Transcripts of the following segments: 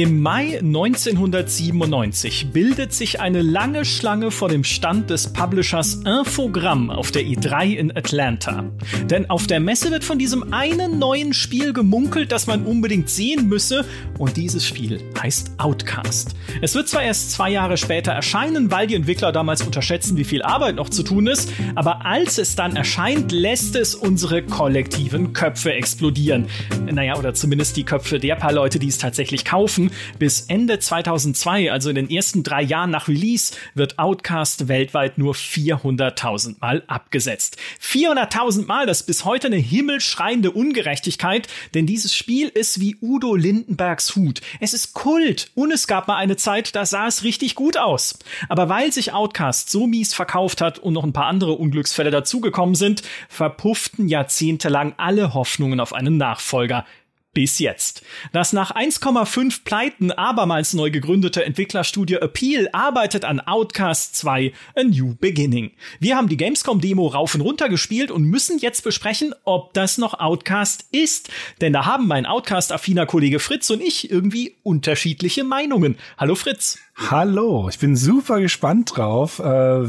Im Mai 1997 bildet sich eine lange Schlange vor dem Stand des Publishers Infogramm auf der E3 in Atlanta. Denn auf der Messe wird von diesem einen neuen Spiel gemunkelt, das man unbedingt sehen müsse. Und dieses Spiel heißt Outcast. Es wird zwar erst zwei Jahre später erscheinen, weil die Entwickler damals unterschätzen, wie viel Arbeit noch zu tun ist. Aber als es dann erscheint, lässt es unsere kollektiven Köpfe explodieren. Naja, oder zumindest die Köpfe der paar Leute, die es tatsächlich kaufen Bis Ende 2002, also in den ersten drei Jahren nach Release, wird Outcast weltweit nur 400.000 Mal abgesetzt. 400.000 Mal, das ist bis heute eine himmelschreiende Ungerechtigkeit, denn dieses Spiel ist wie Udo Lindenbergs Hut. Es ist Kult und es gab mal eine Zeit, da sah es richtig gut aus. Aber weil sich Outcast so mies verkauft hat und noch ein paar andere Unglücksfälle dazugekommen sind, verpufften jahrzehntelang alle Hoffnungen auf einen Nachfolger bis jetzt. Das nach 1,5 Pleiten abermals neu gegründete Entwicklerstudio Appeal arbeitet an Outcast 2 A New Beginning. Wir haben die Gamescom-Demo rauf und runter gespielt und müssen jetzt besprechen, ob das noch Outcast ist. Denn da haben mein Outcast-affiner Kollege Fritz und ich irgendwie unterschiedliche Meinungen. Hallo Fritz. Hallo, ich bin super gespannt drauf, äh,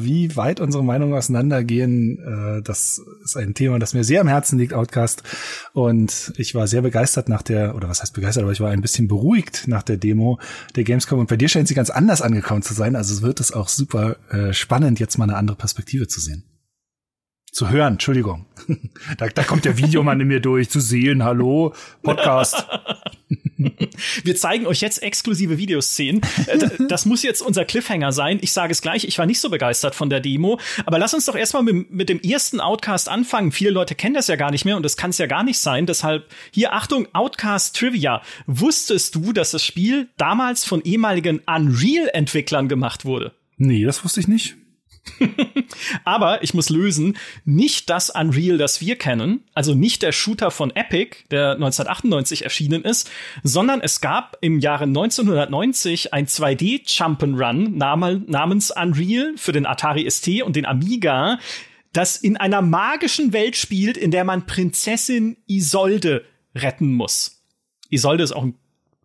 wie weit unsere Meinungen auseinandergehen. Äh, das ist ein Thema, das mir sehr am Herzen liegt, Outcast. Und ich war sehr begeistert nach der, oder was heißt begeistert, aber ich war ein bisschen beruhigt nach der Demo der Gamescom. Und bei dir scheint sie ganz anders angekommen zu sein. Also wird es auch super äh, spannend, jetzt mal eine andere Perspektive zu sehen. Zu hören, Entschuldigung. da, da kommt der Videomann in mir durch, zu sehen, hallo, Podcast. Wir zeigen euch jetzt exklusive Videoszenen. Äh, das muss jetzt unser Cliffhanger sein. Ich sage es gleich, ich war nicht so begeistert von der Demo. Aber lass uns doch erstmal mit, mit dem ersten Outcast anfangen. Viele Leute kennen das ja gar nicht mehr und das kann es ja gar nicht sein. Deshalb hier Achtung, Outcast Trivia. Wusstest du, dass das Spiel damals von ehemaligen Unreal-Entwicklern gemacht wurde? Nee, das wusste ich nicht. Aber ich muss lösen, nicht das Unreal, das wir kennen, also nicht der Shooter von Epic, der 1998 erschienen ist, sondern es gab im Jahre 1990 ein 2D Jump'n'Run namens Unreal für den Atari ST und den Amiga, das in einer magischen Welt spielt, in der man Prinzessin Isolde retten muss. Isolde ist auch ein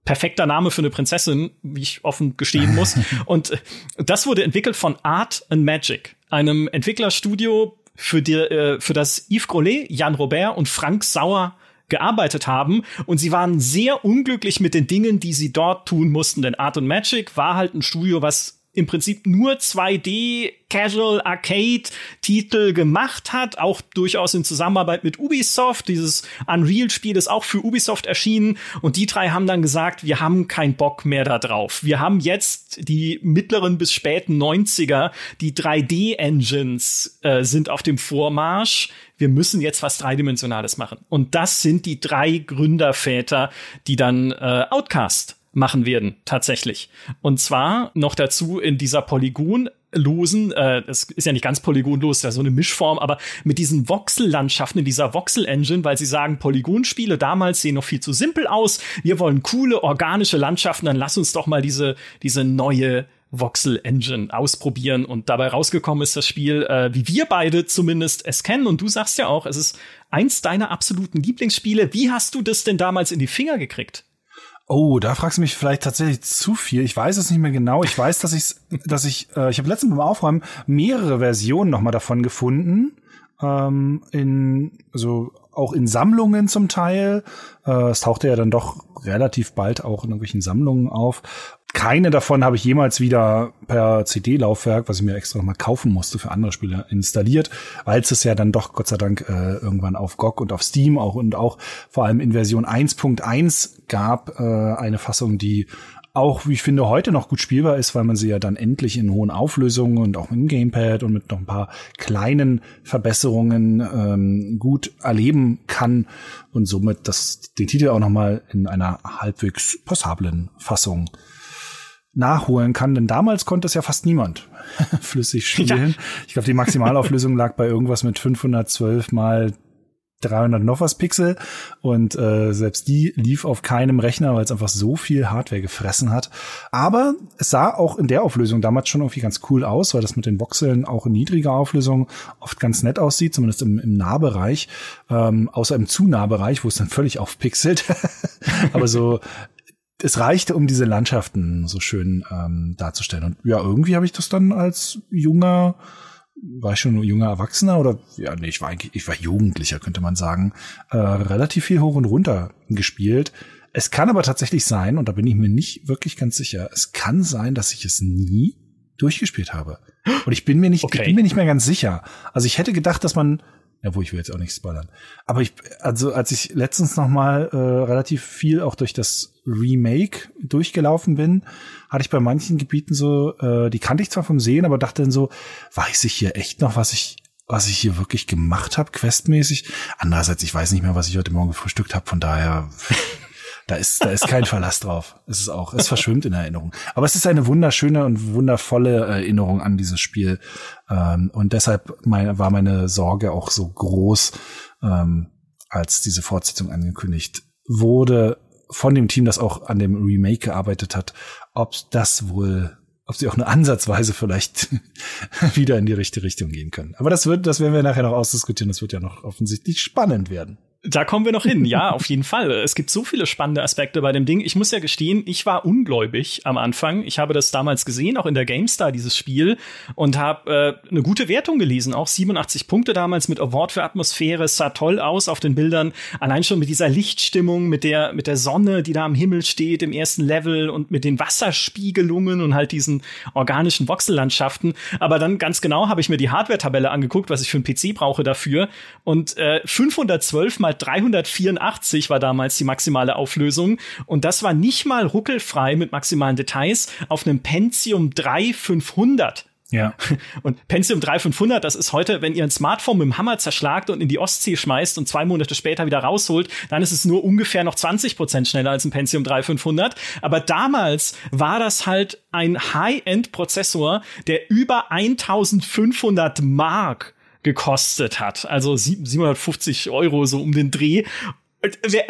perfekter Name für eine Prinzessin, wie ich offen gestehen muss. und äh, das wurde entwickelt von Art and Magic, einem Entwicklerstudio, für, die, äh, für das Yves Grollet, Jan Robert und Frank Sauer gearbeitet haben und sie waren sehr unglücklich mit den Dingen, die sie dort tun mussten, denn Art and Magic war halt ein Studio, was im Prinzip nur 2D Casual Arcade Titel gemacht hat, auch durchaus in Zusammenarbeit mit Ubisoft. Dieses Unreal Spiel ist auch für Ubisoft erschienen und die drei haben dann gesagt, wir haben keinen Bock mehr da drauf. Wir haben jetzt die mittleren bis späten 90er, die 3D Engines äh, sind auf dem Vormarsch. Wir müssen jetzt was dreidimensionales machen. Und das sind die drei Gründerväter, die dann äh, Outcast machen werden, tatsächlich. Und zwar noch dazu in dieser Polygon losen, äh, es ist ja nicht ganz polygonlos, ja so eine Mischform, aber mit diesen Voxellandschaften in dieser Voxel-Engine, weil sie sagen, Polygonspiele damals sehen noch viel zu simpel aus. Wir wollen coole, organische Landschaften, dann lass uns doch mal diese, diese neue Voxel-Engine ausprobieren. Und dabei rausgekommen ist das Spiel, äh, wie wir beide zumindest es kennen. Und du sagst ja auch, es ist eins deiner absoluten Lieblingsspiele. Wie hast du das denn damals in die Finger gekriegt? Oh, da fragst du mich vielleicht tatsächlich zu viel. Ich weiß es nicht mehr genau. Ich weiß, dass ich, dass ich, äh, ich habe letztens beim Aufräumen mehrere Versionen noch mal davon gefunden. Ähm, in, also auch in Sammlungen zum Teil. Äh, es tauchte ja dann doch relativ bald auch in irgendwelchen Sammlungen auf. Keine davon habe ich jemals wieder per CD-Laufwerk, was ich mir extra nochmal kaufen musste für andere Spiele, installiert, weil es ja dann doch Gott sei Dank äh, irgendwann auf GOG und auf Steam auch und auch vor allem in Version 1.1 gab äh, eine Fassung, die auch, wie ich finde, heute noch gut spielbar ist, weil man sie ja dann endlich in hohen Auflösungen und auch im Gamepad und mit noch ein paar kleinen Verbesserungen ähm, gut erleben kann und somit das, den Titel auch noch mal in einer halbwegs passablen Fassung nachholen kann, denn damals konnte es ja fast niemand flüssig spielen. Ja. Ich glaube, die Maximalauflösung lag bei irgendwas mit 512 mal 300 noch was Pixel und äh, selbst die lief auf keinem Rechner, weil es einfach so viel Hardware gefressen hat. Aber es sah auch in der Auflösung damals schon irgendwie ganz cool aus, weil das mit den Voxeln auch in niedriger Auflösung oft ganz nett aussieht, zumindest im, im Nahbereich, ähm, außer im zu Nahbereich, wo es dann völlig aufpixelt. Aber so es reichte, um diese Landschaften so schön ähm, darzustellen. Und ja, irgendwie habe ich das dann als junger, war ich schon junger Erwachsener oder ja, nee, ich war eigentlich, ich war Jugendlicher, könnte man sagen, äh, relativ viel hoch und runter gespielt. Es kann aber tatsächlich sein, und da bin ich mir nicht wirklich ganz sicher, es kann sein, dass ich es nie durchgespielt habe. Und ich bin mir nicht, okay. ich bin mir nicht mehr ganz sicher. Also ich hätte gedacht, dass man ja, wo ich will jetzt auch nicht spoilern. Aber ich, also als ich letztens noch mal äh, relativ viel auch durch das Remake durchgelaufen bin, hatte ich bei manchen Gebieten so, äh, die kannte ich zwar vom Sehen, aber dachte dann so, weiß ich hier echt noch, was ich was ich hier wirklich gemacht habe, questmäßig. Andererseits, ich weiß nicht mehr, was ich heute Morgen gefrühstückt habe, von daher da ist, da ist kein Verlass drauf. Es ist auch, es verschwimmt in Erinnerung. Aber es ist eine wunderschöne und wundervolle Erinnerung an dieses Spiel. Ähm, und deshalb war meine Sorge auch so groß, ähm, als diese Fortsetzung angekündigt wurde von dem Team, das auch an dem Remake gearbeitet hat, ob das wohl ob sie auch nur ansatzweise vielleicht wieder in die richtige Richtung gehen können. Aber das wird, das werden wir nachher noch ausdiskutieren. Das wird ja noch offensichtlich spannend werden. Da kommen wir noch hin, ja, auf jeden Fall. Es gibt so viele spannende Aspekte bei dem Ding. Ich muss ja gestehen, ich war ungläubig am Anfang. Ich habe das damals gesehen, auch in der GameStar, dieses Spiel, und habe äh, eine gute Wertung gelesen. Auch 87 Punkte damals mit Award für Atmosphäre. Es sah toll aus auf den Bildern. Allein schon mit dieser Lichtstimmung, mit der, mit der Sonne, die da am Himmel steht im ersten Level und mit den Wasserspiegelungen und halt diesen organischen Voxellandschaften. Aber dann ganz genau habe ich mir die Hardware-Tabelle angeguckt, was ich für einen PC brauche dafür. Und äh, 512 mal 384 war damals die maximale Auflösung. Und das war nicht mal ruckelfrei mit maximalen Details auf einem Pentium 3 500. Ja. Und Pentium 3500, das ist heute, wenn ihr ein Smartphone mit dem Hammer zerschlagt und in die Ostsee schmeißt und zwei Monate später wieder rausholt, dann ist es nur ungefähr noch 20 Prozent schneller als ein Pentium 3500. Aber damals war das halt ein High-End-Prozessor, der über 1500 Mark gekostet hat. Also 750 Euro so um den Dreh. Wer,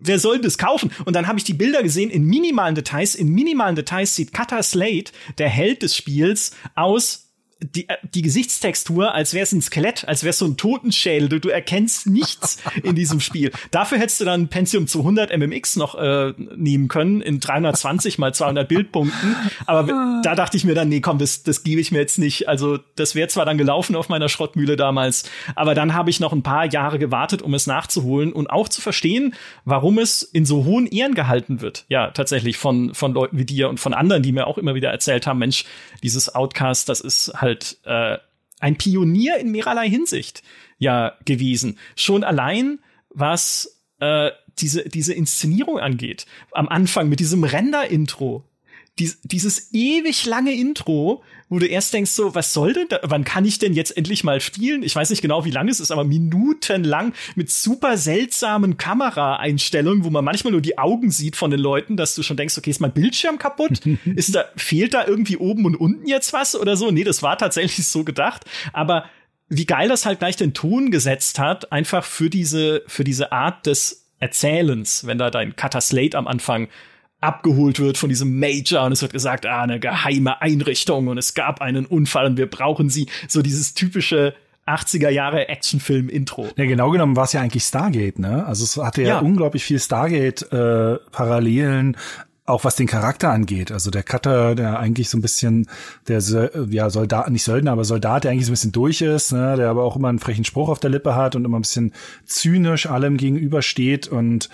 wer soll das kaufen? Und dann habe ich die Bilder gesehen in minimalen Details. In minimalen Details sieht Cutter Slate, der Held des Spiels, aus die, äh, die Gesichtstextur, als wäre es ein Skelett, als wäre es so ein Totenschädel. Du, du erkennst nichts in diesem Spiel. Dafür hättest du dann Pentium 200 MMX noch äh, nehmen können in 320 mal 200 Bildpunkten. Aber ah. da dachte ich mir dann, nee, komm, das, das gebe ich mir jetzt nicht. Also das wäre zwar dann gelaufen auf meiner Schrottmühle damals, aber dann habe ich noch ein paar Jahre gewartet, um es nachzuholen und auch zu verstehen, warum es in so hohen Ehren gehalten wird. Ja, tatsächlich von, von Leuten wie dir und von anderen, die mir auch immer wieder erzählt haben, Mensch, dieses Outcast, das ist halt halt äh, ein Pionier in mehrerlei Hinsicht ja gewesen. Schon allein was äh, diese diese Inszenierung angeht. Am Anfang mit diesem Render-Intro, dies, dieses ewig lange Intro, wo du erst denkst so, was soll denn da, wann kann ich denn jetzt endlich mal spielen? Ich weiß nicht genau, wie lang es ist, aber minutenlang mit super seltsamen Kameraeinstellungen, wo man manchmal nur die Augen sieht von den Leuten, dass du schon denkst, okay, ist mein Bildschirm kaputt? ist da, fehlt da irgendwie oben und unten jetzt was oder so? Nee, das war tatsächlich so gedacht, aber wie geil das halt gleich den Ton gesetzt hat, einfach für diese, für diese Art des Erzählens, wenn da dein Cutter Slate am Anfang abgeholt wird von diesem Major und es wird gesagt, ah, eine geheime Einrichtung und es gab einen Unfall und wir brauchen sie. So dieses typische 80er Jahre Actionfilm-Intro. Ja, genau genommen war es ja eigentlich Stargate, ne? Also es hatte ja, ja. unglaublich viel Stargate-Parallelen, äh, auch was den Charakter angeht. Also der Cutter, der eigentlich so ein bisschen der ja Soldat, nicht Söldner, aber Soldat, der eigentlich so ein bisschen durch ist, ne, der aber auch immer einen frechen Spruch auf der Lippe hat und immer ein bisschen zynisch allem gegenübersteht und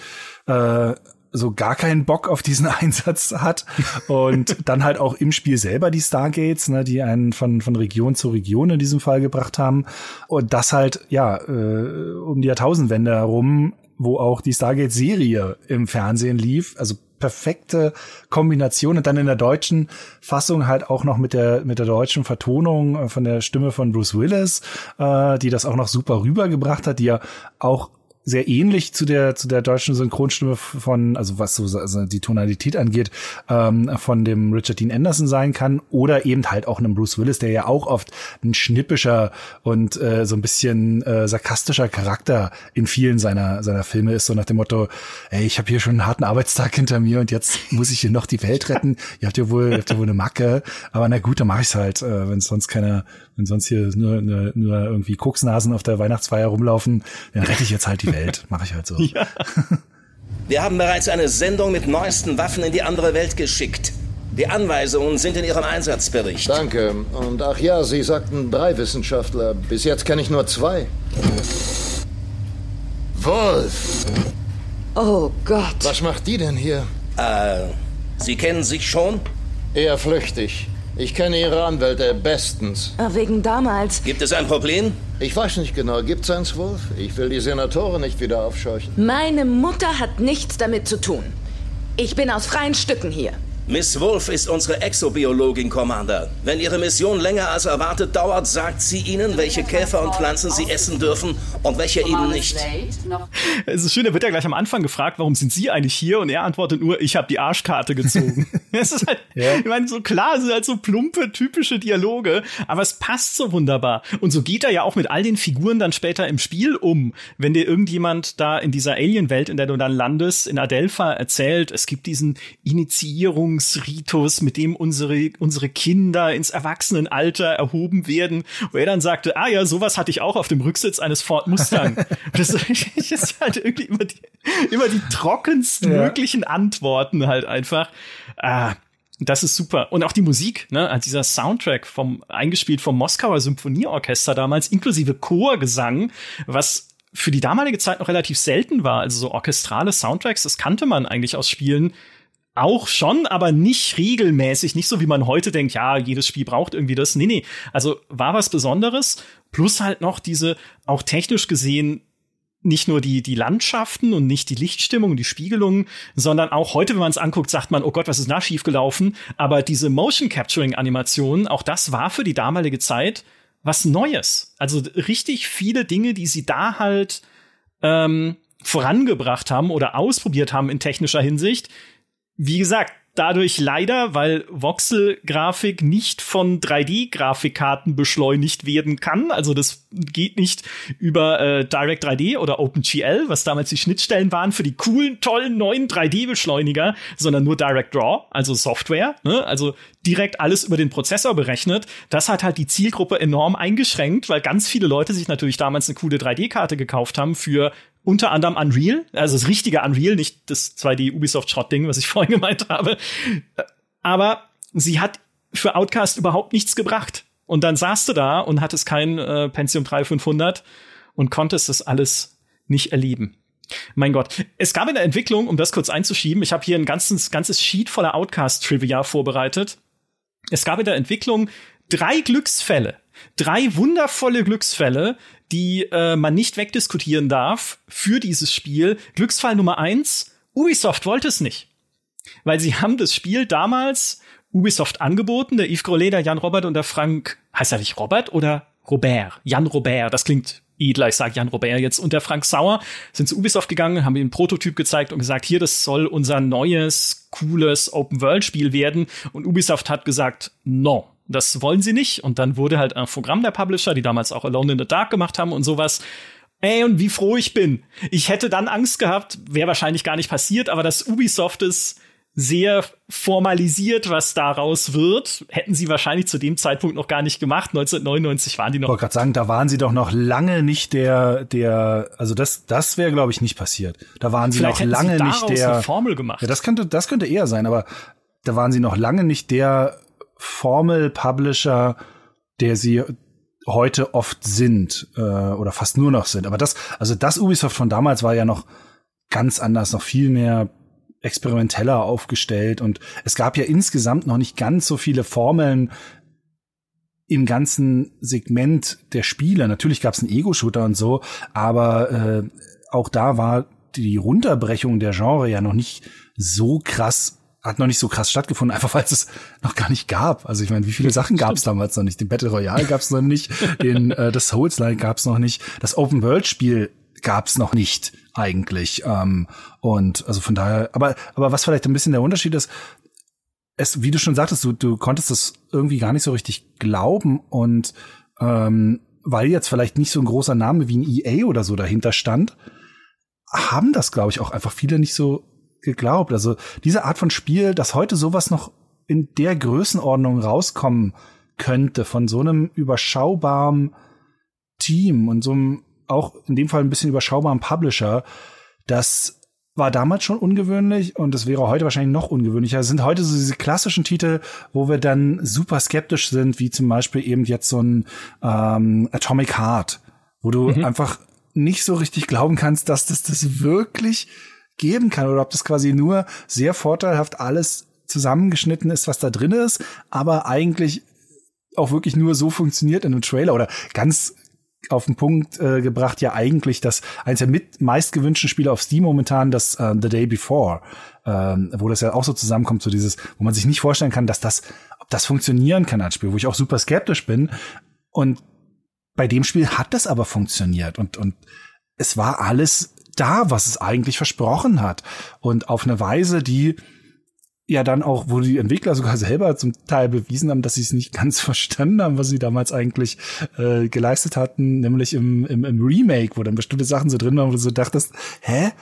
äh, so gar keinen Bock auf diesen Einsatz hat und dann halt auch im Spiel selber die Stargates, ne, die einen von von Region zu Region in diesem Fall gebracht haben. Und das halt ja äh, um die Jahrtausendwende herum, wo auch die Stargate-Serie im Fernsehen lief, also perfekte Kombination. Und dann in der deutschen Fassung halt auch noch mit der mit der deutschen Vertonung äh, von der Stimme von Bruce Willis, äh, die das auch noch super rübergebracht hat, die ja auch sehr ähnlich zu der zu der deutschen Synchronstimme von, also was so also die Tonalität angeht, ähm, von dem Richard Dean Anderson sein kann oder eben halt auch einem Bruce Willis, der ja auch oft ein schnippischer und äh, so ein bisschen äh, sarkastischer Charakter in vielen seiner seiner Filme ist, so nach dem Motto, ey, ich habe hier schon einen harten Arbeitstag hinter mir und jetzt muss ich hier noch die Welt retten. ihr habt ja wohl, ihr habt ja wohl eine Macke, aber na gut, dann mache ich's halt, äh, wenn sonst keiner, wenn sonst hier nur, nur, nur irgendwie Koksnasen auf der Weihnachtsfeier rumlaufen, dann rette ich jetzt halt die Welt. Mache ich halt so. Ja. Wir haben bereits eine Sendung mit neuesten Waffen in die andere Welt geschickt. Die Anweisungen sind in Ihrem Einsatzbericht. Danke. Und ach ja, Sie sagten drei Wissenschaftler. Bis jetzt kenne ich nur zwei. Wolf! Oh Gott. Was macht die denn hier? Äh, Sie kennen sich schon? Eher flüchtig. Ich kenne Ihre Anwälte bestens. Ah, Wegen damals. Gibt es ein Problem? Ich weiß nicht genau, gibt's eins, Wolf? Ich will die Senatoren nicht wieder aufscheuchen. Meine Mutter hat nichts damit zu tun. Ich bin aus freien Stücken hier. Miss Wolf ist unsere Exobiologin, Commander. Wenn Ihre Mission länger als erwartet dauert, sagt sie Ihnen, welche Käfer und Pflanzen Sie essen dürfen und welche eben nicht. Es ist schön, er wird ja gleich am Anfang gefragt, warum sind Sie eigentlich hier? Und er antwortet nur, ich habe die Arschkarte gezogen. Es ist halt, Ja. ich meine, so klar, es sind halt so plumpe, typische Dialoge, aber es passt so wunderbar. Und so geht er ja auch mit all den Figuren dann später im Spiel um. Wenn dir irgendjemand da in dieser Alien-Welt, in der du dann landest, in Adelpha erzählt, es gibt diesen Initiierungsritus, mit dem unsere, unsere Kinder ins Erwachsenenalter erhoben werden, wo er dann sagte, ah ja, sowas hatte ich auch auf dem Rücksitz eines Ford Mustang. das ist halt irgendwie immer die, immer die trockensten Ja. möglichen Antworten halt einfach. Ah, das ist super. Und auch die Musik, ne, also dieser Soundtrack vom, eingespielt vom Moskauer Symphonieorchester damals, inklusive Chorgesang, was für die damalige Zeit noch relativ selten war. Also so orchestrale Soundtracks, das kannte man eigentlich aus Spielen auch schon, aber nicht regelmäßig, nicht so wie man heute denkt, ja, jedes Spiel braucht irgendwie das. Nee, nee, also war was Besonderes, plus halt noch diese auch technisch gesehen nicht nur die, die Landschaften und nicht die Lichtstimmung und die Spiegelungen, sondern auch heute, wenn man es anguckt, sagt man, oh Gott, was ist da schiefgelaufen? Aber diese Motion Capturing Animationen, auch das war für die damalige Zeit was Neues. Also richtig viele Dinge, die sie da halt ähm, vorangebracht haben oder ausprobiert haben in technischer Hinsicht. Wie gesagt, dadurch leider, weil Voxel-Grafik nicht von 3D-Grafikkarten beschleunigt werden kann. Also das geht nicht über äh, Direct 3D oder OpenGL, was damals die Schnittstellen waren für die coolen, tollen neuen 3D-Beschleuniger, sondern nur Direct Draw, also Software. Ne? Also direkt alles über den Prozessor berechnet. Das hat halt die Zielgruppe enorm eingeschränkt, weil ganz viele Leute sich natürlich damals eine coole 3D-Karte gekauft haben für unter anderem Unreal, also das richtige Unreal, nicht das 2D Ubisoft Schrott Ding, was ich vorhin gemeint habe. Aber sie hat für Outcast überhaupt nichts gebracht. Und dann saßt du da und hattest kein äh, Pentium 3 500 und konntest das alles nicht erleben. Mein Gott. Es gab in der Entwicklung, um das kurz einzuschieben, ich habe hier ein ganzes, ganzes Sheet voller Outcast-Trivia vorbereitet. Es gab in der Entwicklung drei Glücksfälle. Drei wundervolle Glücksfälle, die äh, man nicht wegdiskutieren darf für dieses Spiel. Glücksfall Nummer eins, Ubisoft wollte es nicht. Weil sie haben das Spiel damals Ubisoft angeboten, der Yves Grollet, der Jan Robert und der Frank, heißt er nicht Robert oder Robert? Jan Robert, das klingt edler, ich sage Jan Robert jetzt. Und der Frank Sauer sind zu Ubisoft gegangen, haben ihm einen Prototyp gezeigt und gesagt, hier, das soll unser neues, cooles Open-World-Spiel werden. Und Ubisoft hat gesagt, no, das wollen sie nicht. Und dann wurde halt ein Programm der Publisher, die damals auch Alone in the Dark gemacht haben und sowas. Ey, und wie froh ich bin. Ich hätte dann Angst gehabt, wäre wahrscheinlich gar nicht passiert, aber dass Ubisoft es sehr formalisiert, was daraus wird, hätten sie wahrscheinlich zu dem Zeitpunkt noch gar nicht gemacht. 1999 waren die Ich noch. wollte gerade sagen, da waren sie doch noch lange nicht der, der, also das, das wäre, glaube ich, nicht passiert. Da waren sie Vielleicht noch lange sie nicht der. eine Formel gemacht. Ja, das könnte, das könnte eher sein, aber da waren sie noch lange nicht der Formel-Publisher, der sie heute oft sind äh, oder fast nur noch sind. Aber das, also das Ubisoft von damals war ja noch ganz anders, noch viel mehr experimenteller aufgestellt und es gab ja insgesamt noch nicht ganz so viele Formeln im ganzen Segment der Spiele. Natürlich gab es einen Ego-Shooter und so, aber äh, auch da war die Runterbrechung der Genre ja noch nicht so krass, hat noch nicht so krass stattgefunden, einfach weil es es noch gar nicht gab. Also ich meine, wie viele Sachen gab es damals noch nicht? Den Battle Royale gab es noch nicht, den äh, das Souls-like gab es noch nicht, das Open-World-Spiel gab es noch nicht eigentlich. Ähm, und also von daher, aber aber was vielleicht ein bisschen der Unterschied ist, es, wie du schon sagtest, du, du konntest das irgendwie gar nicht so richtig glauben und ähm, weil jetzt vielleicht nicht so ein großer Name wie ein EA oder so dahinter stand, haben das, glaube ich, auch einfach viele nicht so geglaubt. Also diese Art von Spiel, dass heute sowas noch in der Größenordnung rauskommen könnte von so einem überschaubaren Team und so einem auch in dem Fall ein bisschen überschaubaren Publisher, das war damals schon ungewöhnlich und es wäre heute wahrscheinlich noch ungewöhnlicher. Es sind heute so diese klassischen Titel, wo wir dann super skeptisch sind, wie zum Beispiel eben jetzt so ein ähm, Atomic Heart, wo du mhm. einfach nicht so richtig glauben kannst, dass das das wirklich geben kann oder ob das quasi nur sehr vorteilhaft alles zusammengeschnitten ist, was da drin ist, aber eigentlich auch wirklich nur so funktioniert in einem Trailer oder ganz auf den Punkt äh, gebracht, ja eigentlich das eines der mit meistgewünschten Spiele auf Steam momentan, das äh, The Day Before, ähm, wo das ja auch so zusammenkommt, so dieses, wo man sich nicht vorstellen kann, dass das, ob das funktionieren kann als Spiel, wo ich auch super skeptisch bin. Und bei dem Spiel hat das aber funktioniert und und es war alles da, was es eigentlich versprochen hat und auf eine Weise, die ja dann auch, wo die Entwickler sogar selber zum Teil bewiesen haben, dass sie es nicht ganz verstanden haben, was sie damals eigentlich äh, geleistet hatten, nämlich im, im, im Remake, wo dann bestimmte Sachen so drin waren, wo du so dachtest, hä?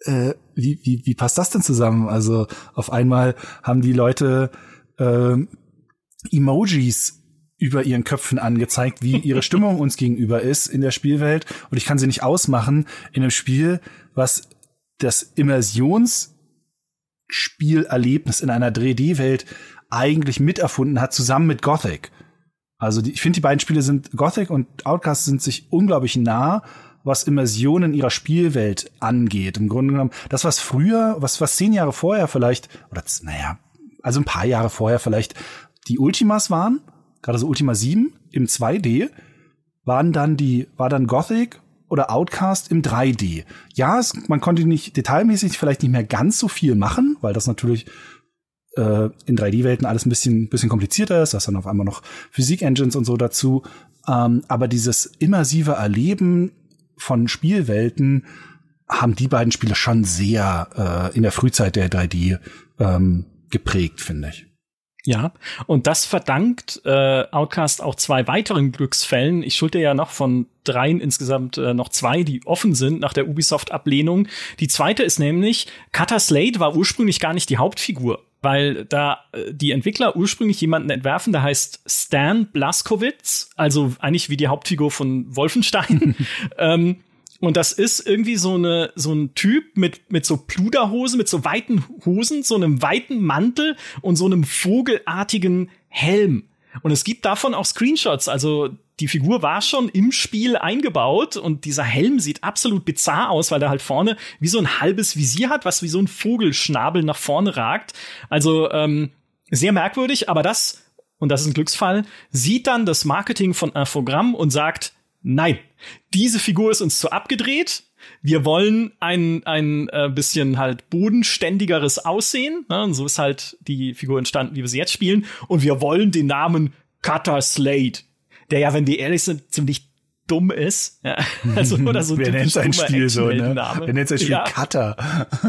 Äh, wie, wie, wie passt das denn zusammen? Also auf einmal haben die Leute äh, Emojis über ihren Köpfen angezeigt, wie ihre Stimmung uns gegenüber ist in der Spielwelt. Und ich kann sie nicht ausmachen in einem Spiel, was das Immersions Spielerlebnis in einer 3D-Welt eigentlich miterfunden hat, zusammen mit Gothic. Also die, ich finde, die beiden Spiele sind, Gothic und Outcast sind sich unglaublich nah, was Immersion in ihrer Spielwelt angeht. Im Grunde genommen, das, was früher, was, was zehn Jahre vorher vielleicht, oder naja, also ein paar Jahre vorher vielleicht die Ultimas waren, gerade so Ultima 7 im 2D, waren dann die, war dann Gothic oder Outcast im 3D. Ja, es, man konnte nicht detailmäßig vielleicht nicht mehr ganz so viel machen, weil das natürlich äh, in 3D-Welten alles ein bisschen, bisschen komplizierter ist. Da ist dann auf einmal noch Physik-Engines und so dazu. Ähm, aber dieses immersive Erleben von Spielwelten haben die beiden Spiele schon sehr äh, in der Frühzeit der 3D ähm, geprägt, finde ich. Ja, und das verdankt äh, Outcast auch zwei weiteren Glücksfällen. Ich schulde ja noch von dreien insgesamt äh, noch zwei, die offen sind nach der Ubisoft-Ablehnung. Die zweite ist nämlich, Cutter Slade war ursprünglich gar nicht die Hauptfigur weil da äh, die Entwickler ursprünglich jemanden entwerfen, der heißt Stan Blaskowitz, also eigentlich wie die Hauptfigur von Wolfenstein. ähm, und das ist irgendwie so eine so ein Typ mit mit so Pluderhosen, mit so weiten Hosen, so einem weiten Mantel und so einem vogelartigen Helm. Und es gibt davon auch Screenshots. Also die Figur war schon im Spiel eingebaut und dieser Helm sieht absolut bizarr aus, weil der halt vorne wie so ein halbes Visier hat, was wie so ein Vogelschnabel nach vorne ragt. Also ähm, sehr merkwürdig, aber das und das ist ein Glücksfall, sieht dann das Marketing von Infogramm und sagt, nein, diese Figur ist uns zu abgedreht. Wir wollen ein, ein äh, bisschen halt bodenständigeres Aussehen. Ne? Und so ist halt die Figur entstanden, wie wir sie jetzt spielen. Und wir wollen den Namen Cutter Slade, der ja, wenn wir ehrlich sind, ziemlich dumm ist. Ja, also oder so Wer nennt sein Spiel so, ne? Wer nennt sein Spiel ja. Cutter?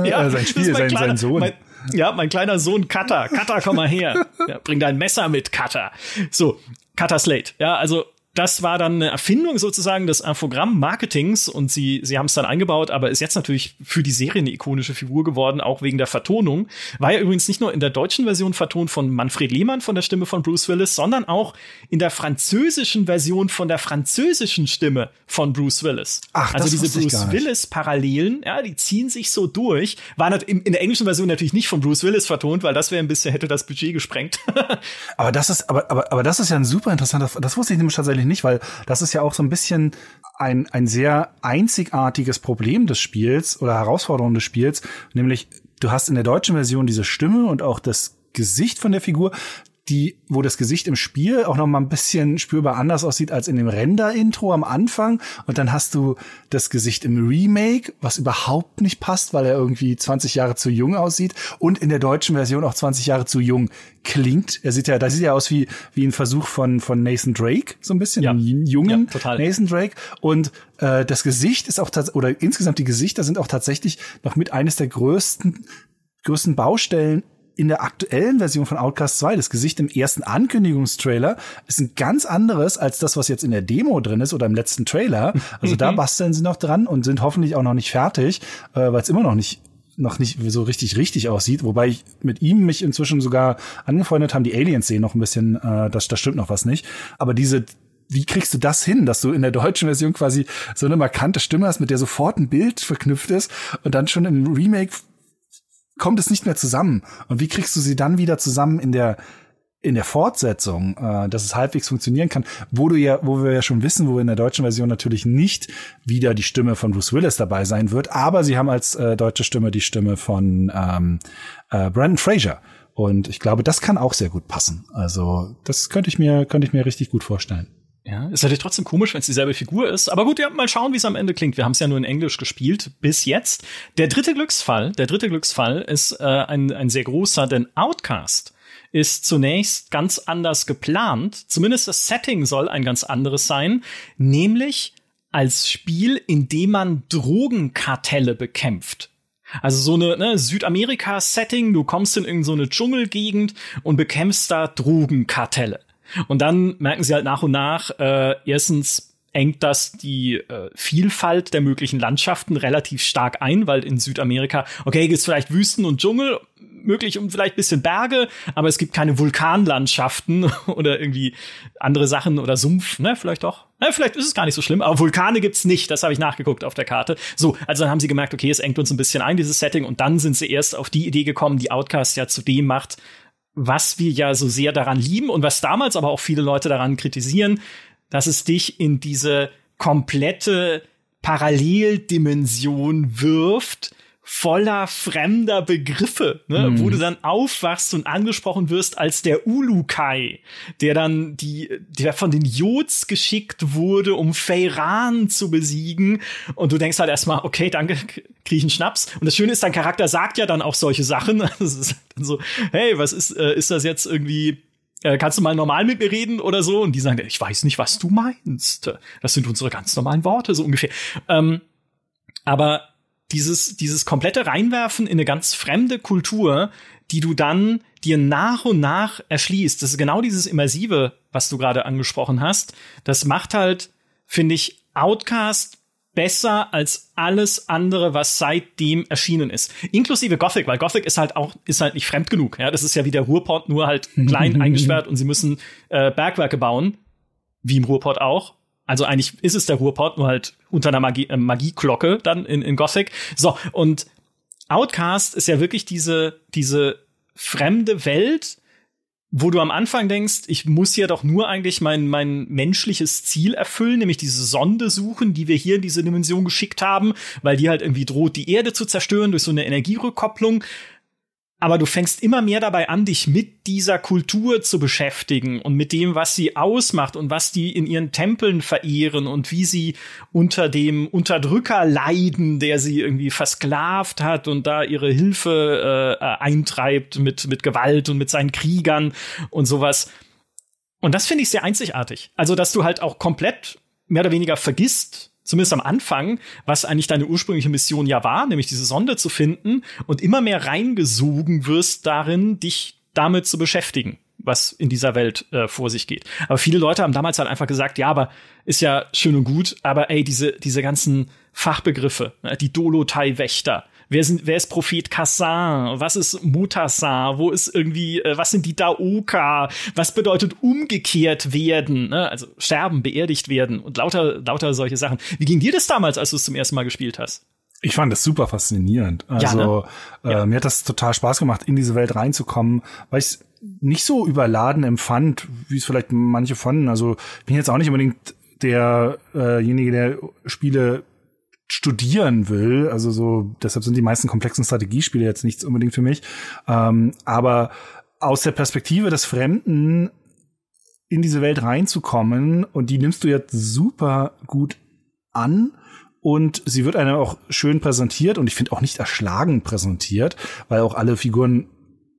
Ja, sein Spiel, sein, kleiner, sein Sohn. Mein, ja, mein kleiner Sohn Cutter. Cutter, komm mal her. Ja, bring dein Messer mit, Cutter. So, Cutter Slate. Ja, also das war dann eine Erfindung sozusagen des Infogramm-Marketings und sie, sie haben es dann eingebaut, aber ist jetzt natürlich für die Serie eine ikonische Figur geworden, auch wegen der Vertonung. War ja übrigens nicht nur in der deutschen Version vertont von Manfred Lehmann von der Stimme von Bruce Willis, sondern auch in der französischen Version von der französischen Stimme von Bruce Willis. Ach, also das diese Bruce Willis-Parallelen, ja, die ziehen sich so durch. War in der englischen Version natürlich nicht von Bruce Willis vertont, weil das wäre ein bisschen, hätte das Budget gesprengt. aber das ist, aber, aber, aber das ist ja ein super interessanter, das wusste ich nämlich tatsächlich eigentlich nicht, weil das ist ja auch so ein bisschen ein, ein sehr einzigartiges Problem des Spiels oder Herausforderung des Spiels, nämlich du hast in der deutschen Version diese Stimme und auch das Gesicht von der Figur, die, wo das Gesicht im Spiel auch noch mal ein bisschen spürbar anders aussieht als in dem Render-Intro am Anfang. Und dann hast du das Gesicht im Remake, was überhaupt nicht passt, weil er irgendwie 20 Jahre zu jung aussieht und in der deutschen Version auch 20 Jahre zu jung klingt. Er sieht ja, da sieht ja aus wie, wie ein Versuch von, von Nathan Drake, so ein bisschen, ja. einen jungen ja, Nathan Drake. Und äh, das Gesicht ist auch, oder insgesamt die Gesichter sind auch tatsächlich noch mit eines der größten größten Baustellen in der aktuellen Version von Outcast 2, das Gesicht im ersten Ankündigungstrailer, ist ein ganz anderes als das, was jetzt in der Demo drin ist oder im letzten Trailer. Also da basteln sie noch dran und sind hoffentlich auch noch nicht fertig, äh, weil es immer noch nicht noch nicht so richtig richtig aussieht, wobei ich mit ihm mich inzwischen sogar angefreundet haben. Die Aliens sehen noch ein bisschen, äh, das, das stimmt noch was nicht. Aber diese wie kriegst du das hin, dass du in der deutschen Version quasi so eine markante Stimme hast, mit der sofort ein Bild verknüpft ist und dann schon im Remake kommt es nicht mehr zusammen. Und wie kriegst du sie dann wieder zusammen in der in der Fortsetzung, äh, dass es halbwegs funktionieren kann, wo du ja, wo wir ja schon wissen, wo in der deutschen Version natürlich nicht wieder die Stimme von Bruce Willis dabei sein wird, aber sie haben als äh, deutsche Stimme die Stimme von ähm, äh, Brandon Fraser. Und ich glaube, das kann auch sehr gut passen. Also das könnte ich mir, könnte ich mir richtig gut vorstellen. Ja, ist natürlich trotzdem komisch, wenn es dieselbe Figur ist. Aber gut, ja, mal schauen, wie es am Ende klingt. Wir haben es ja nur in Englisch gespielt bis jetzt. Der dritte Glücksfall, der dritte Glücksfall ist äh, ein, ein sehr großer, denn Outcast ist zunächst ganz anders geplant. Zumindest das Setting soll ein ganz anderes sein, nämlich als Spiel, in dem man Drogenkartelle bekämpft. Also so eine ne, Südamerika-Setting, du kommst in irgendeine so Dschungelgegend und bekämpfst da Drogenkartelle. Und dann merken sie halt nach und nach, äh, erstens engt das die äh, Vielfalt der möglichen Landschaften relativ stark ein, weil in Südamerika, okay, gibt's vielleicht Wüsten und Dschungel, möglich und vielleicht bisschen Berge, aber es gibt keine Vulkanlandschaften oder irgendwie andere Sachen oder Sumpf, ne, vielleicht doch. Ne, vielleicht ist es gar nicht so schlimm, aber Vulkane gibt's nicht, das habe ich nachgeguckt auf der Karte. So, also dann haben sie gemerkt, okay, es engt uns ein bisschen ein, dieses Setting, und dann sind sie erst auf die Idee gekommen, die Outcast ja zu dem macht, was wir ja so sehr daran lieben und was damals aber auch viele Leute daran kritisieren, dass es dich in diese komplette Paralleldimension wirft, voller fremder Begriffe, ne? Mhm. wo du dann aufwachst und angesprochen wirst als der Ulukai, der dann die, der von den Jods geschickt wurde, um Feyran zu besiegen. Und du denkst halt erstmal, okay, danke, krieg ich einen Schnaps. Und das Schöne ist, dein Charakter sagt ja dann auch solche Sachen. Das ist dann so, hey, was ist, äh, ist das jetzt irgendwie äh, kannst du mal normal mit mir reden oder so? Und die sagen, ich weiß nicht, was du meinst. Das sind unsere ganz normalen Worte, so ungefähr. Ähm, aber dieses, dieses komplette Reinwerfen in eine ganz fremde Kultur, die du dann dir nach und nach erschließt. Das ist genau dieses Immersive, was du gerade angesprochen hast. Das macht halt, finde ich, Outcast besser als alles andere, was seitdem erschienen ist. Inklusive Gothic, weil Gothic ist halt auch, ist halt nicht fremd genug. Ja, das ist ja wie der Ruhrport, nur halt klein eingesperrt und sie müssen äh, Bergwerke bauen. Wie im Ruhrport auch. Also eigentlich ist es der Ruhrport, nur halt unter einer Magie, äh, Magieglocke dann in, in Gothic. So, und Outcast ist ja wirklich diese, diese fremde Welt, wo du am Anfang denkst, ich muss ja doch nur eigentlich mein, mein menschliches Ziel erfüllen, nämlich diese Sonde suchen, die wir hier in diese Dimension geschickt haben, weil die halt irgendwie droht, die Erde zu zerstören durch so eine Energierückkopplung aber du fängst immer mehr dabei an, dich mit dieser Kultur zu beschäftigen und mit dem, was sie ausmacht und was die in ihren Tempeln verehren und wie sie unter dem Unterdrücker leiden, der sie irgendwie versklavt hat und da ihre Hilfe äh, eintreibt mit, mit Gewalt und mit seinen Kriegern und sowas. Und das finde ich sehr einzigartig. Also, dass du halt auch komplett mehr oder weniger vergisst, zumindest am Anfang, was eigentlich deine ursprüngliche Mission ja war, nämlich diese Sonde zu finden und immer mehr reingesogen wirst darin, dich damit zu beschäftigen was in dieser Welt äh, vor sich geht. Aber viele Leute haben damals halt einfach gesagt, ja, aber ist ja schön und gut, aber ey, diese, diese ganzen Fachbegriffe, ne, die Dolotai-Wächter, wer, sind, wer ist Prophet Kassan, was ist Mutasar, wo ist irgendwie, äh, was sind die Daoka, was bedeutet umgekehrt werden, ne? also sterben, beerdigt werden und lauter, lauter solche Sachen. Wie ging dir das damals, als du es zum ersten Mal gespielt hast? Ich fand das super faszinierend. Also ja, ne? äh, ja. mir hat das total Spaß gemacht, in diese Welt reinzukommen, weil ich nicht so überladen empfand, wie es vielleicht manche fanden. Also ich bin jetzt auch nicht unbedingt derjenige, der Spiele studieren will. Also so, deshalb sind die meisten komplexen Strategiespiele jetzt nichts unbedingt für mich. Ähm, aber aus der Perspektive des Fremden in diese Welt reinzukommen und die nimmst du jetzt super gut an und sie wird einem auch schön präsentiert und ich finde auch nicht erschlagen präsentiert, weil auch alle Figuren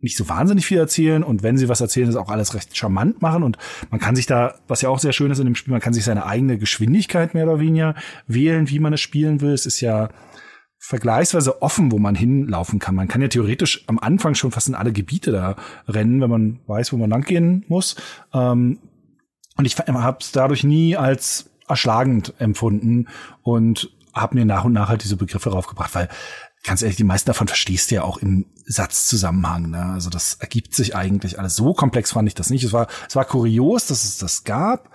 nicht so wahnsinnig viel erzählen und wenn sie was erzählen, ist auch alles recht charmant machen und man kann sich da, was ja auch sehr schön ist in dem Spiel, man kann sich seine eigene Geschwindigkeit mehr oder weniger wählen, wie man es spielen will. Es ist ja vergleichsweise offen, wo man hinlaufen kann. Man kann ja theoretisch am Anfang schon fast in alle Gebiete da rennen, wenn man weiß, wo man langgehen muss. Ähm, und ich habe es dadurch nie als erschlagend empfunden und habe mir nach und nach halt diese Begriffe raufgebracht, weil ganz ehrlich, die meisten davon verstehst du ja auch im Satzzusammenhang. Ne? Also das ergibt sich eigentlich alles. So komplex fand ich das nicht. Es war, es war kurios, dass es das gab.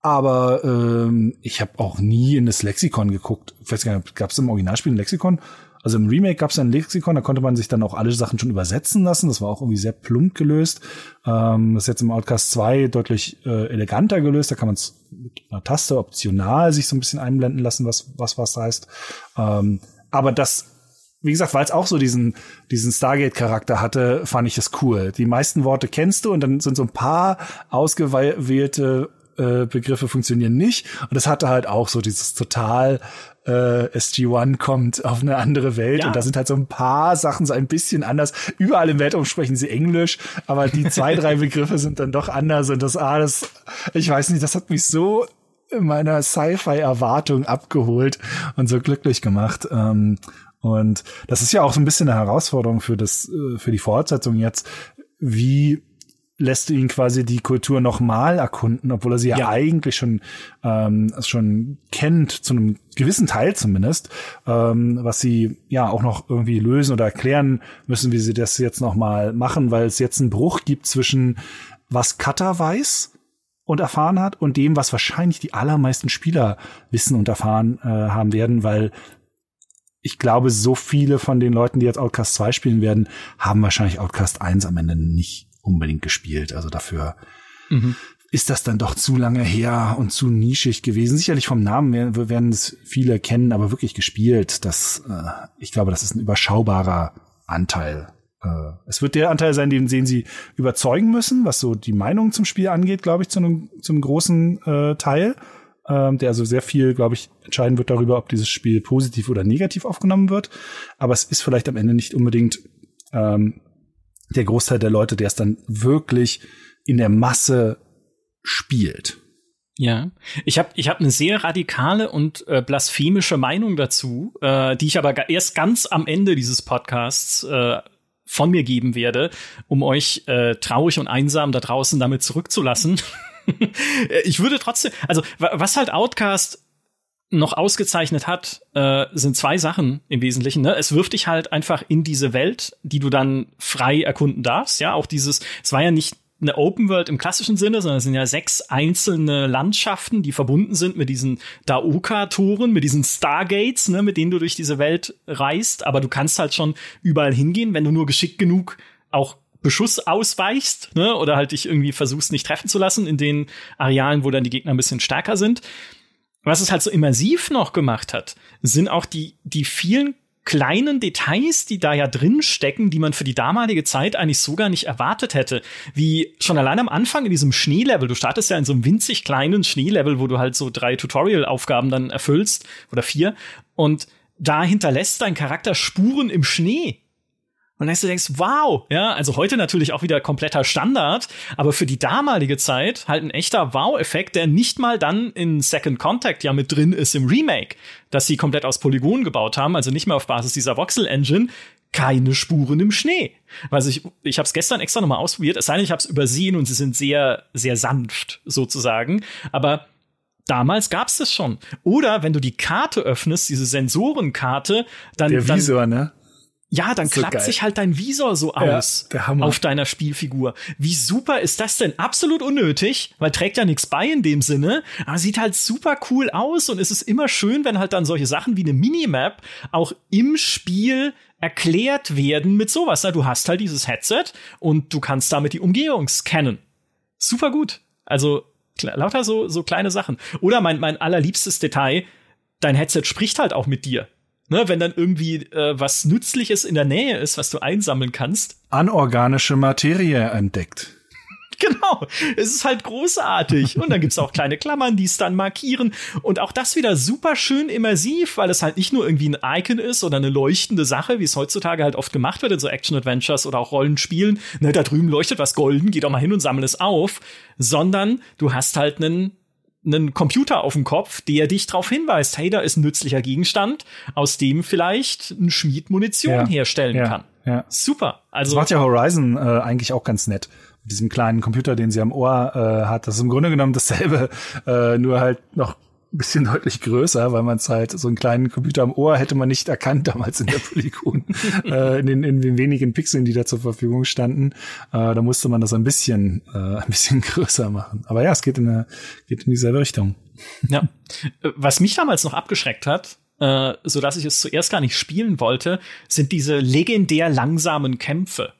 Aber ähm, ich habe auch nie in das Lexikon geguckt. Ich weiß gar nicht, gab es im Originalspiel ein Lexikon? Also im Remake gab es ein Lexikon, da konnte man sich dann auch alle Sachen schon übersetzen lassen. Das war auch irgendwie sehr plump gelöst. Ähm, das ist jetzt im Outcast 2 deutlich äh, eleganter gelöst. Da kann man es mit einer Taste optional sich so ein bisschen einblenden lassen, was was was heißt. Ähm, aber das wie gesagt, weil es auch so diesen, diesen Stargate-Charakter hatte, fand ich es cool. Die meisten Worte kennst du und dann sind so ein paar ausgewählte äh, Begriffe funktionieren nicht. Und das hatte halt auch so dieses total äh, SG-1 kommt auf eine andere Welt ja. und da sind halt so ein paar Sachen so ein bisschen anders. Überall im Weltraum sprechen sie Englisch, aber die zwei, drei Begriffe sind dann doch anders und das, ah, das, ich weiß nicht, das hat mich so in meiner Sci-Fi-Erwartung abgeholt und so glücklich gemacht. Ähm, und das ist ja auch so ein bisschen eine Herausforderung für das, äh, für die Fortsetzung jetzt. Wie lässt du ihn quasi die Kultur nochmal erkunden, obwohl er sie ja, ja eigentlich schon, ähm, schon kennt, zu einem gewissen Teil zumindest, ähm, was sie ja auch noch irgendwie lösen oder erklären müssen, wie sie das jetzt nochmal machen, weil es jetzt einen Bruch gibt zwischen was Cutter weiß und erfahren hat und dem, was wahrscheinlich die allermeisten Spieler wissen und erfahren äh, haben werden, weil ich glaube, so viele von den Leuten, die jetzt Outcast 2 spielen werden, haben wahrscheinlich Outcast 1 am Ende nicht unbedingt gespielt. Also dafür mhm. ist das dann doch zu lange her und zu nischig gewesen. Sicherlich vom Namen werden, werden es viele kennen, aber wirklich gespielt, das, äh, ich glaube, das ist ein überschaubarer Anteil. Äh, es wird der Anteil sein, den, den sie überzeugen müssen, was so die Meinung zum Spiel angeht, glaube ich, zu einem, zu einem großen äh, Teil ähm, der also sehr viel, glaube ich, entscheiden wird darüber, ob dieses Spiel positiv oder negativ aufgenommen wird. Aber es ist vielleicht am Ende nicht unbedingt ähm, der Großteil der Leute, der es dann wirklich in der Masse spielt. Ja, ich habe ich hab eine sehr radikale und äh, blasphemische Meinung dazu, äh, die ich aber erst ganz am Ende dieses Podcasts äh, von mir geben werde, um euch äh, traurig und einsam da draußen damit zurückzulassen. ich würde trotzdem, also was halt Outcast noch ausgezeichnet hat, äh, sind zwei Sachen im Wesentlichen. Ne? Es wirft dich halt einfach in diese Welt, die du dann frei erkunden darfst. Ja, auch dieses, es war ja nicht eine Open World im klassischen Sinne, sondern es sind ja sechs einzelne Landschaften, die verbunden sind mit diesen Daoka-Toren, mit diesen Stargates, ne, mit denen du durch diese Welt reist. Aber du kannst halt schon überall hingehen, wenn du nur geschickt genug auch Beschuss ausweichst, ne, oder halt dich irgendwie versuchst, nicht treffen zu lassen in den Arealen, wo dann die Gegner ein bisschen stärker sind. Was es halt so immersiv noch gemacht hat, sind auch die, die vielen kleinen Details, die da ja drin stecken, die man für die damalige Zeit eigentlich so gar nicht erwartet hätte. Wie schon allein am Anfang in diesem Schneelevel, du startest ja in so einem winzig kleinen Schneelevel, wo du halt so drei Tutorial-Aufgaben dann erfüllst oder vier und da hinterlässt dein Charakter Spuren im Schnee. Und dann denkst, wow, ja, also heute natürlich auch wieder kompletter Standard, aber für die damalige Zeit halt ein echter Wow-Effekt, der nicht mal dann in Second Contact ja mit drin ist im Remake, dass sie komplett aus Polygonen gebaut haben, also nicht mehr auf Basis dieser Voxel-Engine, keine Spuren im Schnee. Was ich, ich habe es gestern extra nochmal ausprobiert, es sei denn, ich habe es übersehen und sie sind sehr, sehr sanft sozusagen, aber Damals gab's das schon. Oder wenn du die Karte öffnest, diese Sensorenkarte, dann. Der Visor, dann, ne? Ja, dann so klappt geil. sich halt dein Visor so aus ja, auf deiner Spielfigur. Wie super ist das denn? Absolut unnötig, weil trägt ja nichts bei in dem Sinne, aber sieht halt super cool aus und es ist immer schön, wenn halt dann solche Sachen wie eine Minimap auch im Spiel erklärt werden mit sowas. Du hast halt dieses Headset und du kannst damit die Umgebung scannen. Super gut. Also lauter so, so kleine Sachen. Oder mein, mein allerliebstes Detail, dein Headset spricht halt auch mit dir. Ne, wenn dann irgendwie äh, was Nützliches in der Nähe ist, was du einsammeln kannst. Anorganische Materie entdeckt. Genau, es ist halt großartig. Und dann gibt's auch kleine Klammern, die es dann markieren. Und auch das wieder super schön immersiv, weil es halt nicht nur irgendwie ein Icon ist oder eine leuchtende Sache, wie es heutzutage halt oft gemacht wird in so Action-Adventures oder auch Rollenspielen. Ne, da drüben leuchtet was golden, geh doch mal hin und sammle es auf. Sondern du hast halt einen einen Computer auf dem Kopf, der dich darauf hinweist, hey, da ist ein nützlicher Gegenstand, aus dem vielleicht ein Schmied Munition ja, herstellen ja, kann. Ja. Super. Also das macht ja Horizon äh, eigentlich auch ganz nett. Mit diesem kleinen Computer, den sie am Ohr äh, hat. Das ist im Grunde genommen dasselbe, äh, nur halt noch bisschen deutlich größer, weil man es halt so einen kleinen Computer am Ohr hätte man nicht erkannt damals in der Polygon, äh, in, den, in den wenigen Pixeln, die da zur Verfügung standen. Äh, da musste man das ein bisschen, äh, ein bisschen größer machen. Aber ja, es geht in, eine, geht in dieselbe Richtung. Ja. Was mich damals noch abgeschreckt hat, äh, so dass ich es zuerst gar nicht spielen wollte, sind diese legendär langsamen Kämpfe.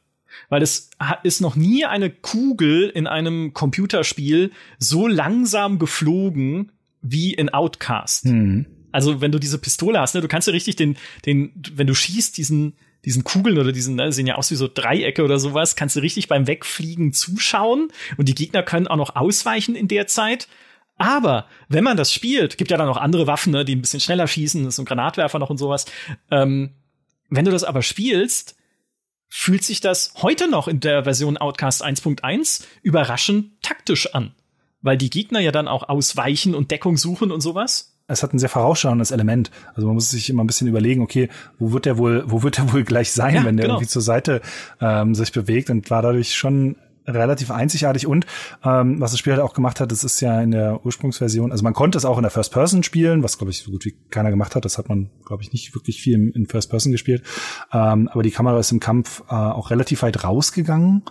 Weil es ist noch nie eine Kugel in einem Computerspiel so langsam geflogen wie in Outcast. Mhm. Also wenn du diese Pistole hast, ne, du kannst ja richtig den, den, wenn du schießt, diesen, diesen Kugeln oder diesen, ne, sehen ja aus wie so Dreiecke oder sowas, kannst du richtig beim Wegfliegen zuschauen und die Gegner können auch noch ausweichen in der Zeit. Aber wenn man das spielt, gibt ja dann noch andere Waffen, ne, die ein bisschen schneller schießen, das ist ein Granatwerfer noch und sowas. Ähm, wenn du das aber spielst, fühlt sich das heute noch in der Version Outcast 1.1 überraschend taktisch an weil die Gegner ja dann auch ausweichen und Deckung suchen und sowas. Es hat ein sehr vorausschauendes Element. Also man muss sich immer ein bisschen überlegen, okay, wo wird der wohl, wo wird der wohl gleich sein, ja, wenn der genau. irgendwie zur Seite ähm, sich bewegt und war dadurch schon relativ einzigartig und ähm, was das Spiel halt auch gemacht hat, das ist ja in der Ursprungsversion, also man konnte es auch in der First Person spielen, was glaube ich so gut wie keiner gemacht hat, das hat man glaube ich nicht wirklich viel in First Person gespielt, ähm, aber die Kamera ist im Kampf äh, auch relativ weit rausgegangen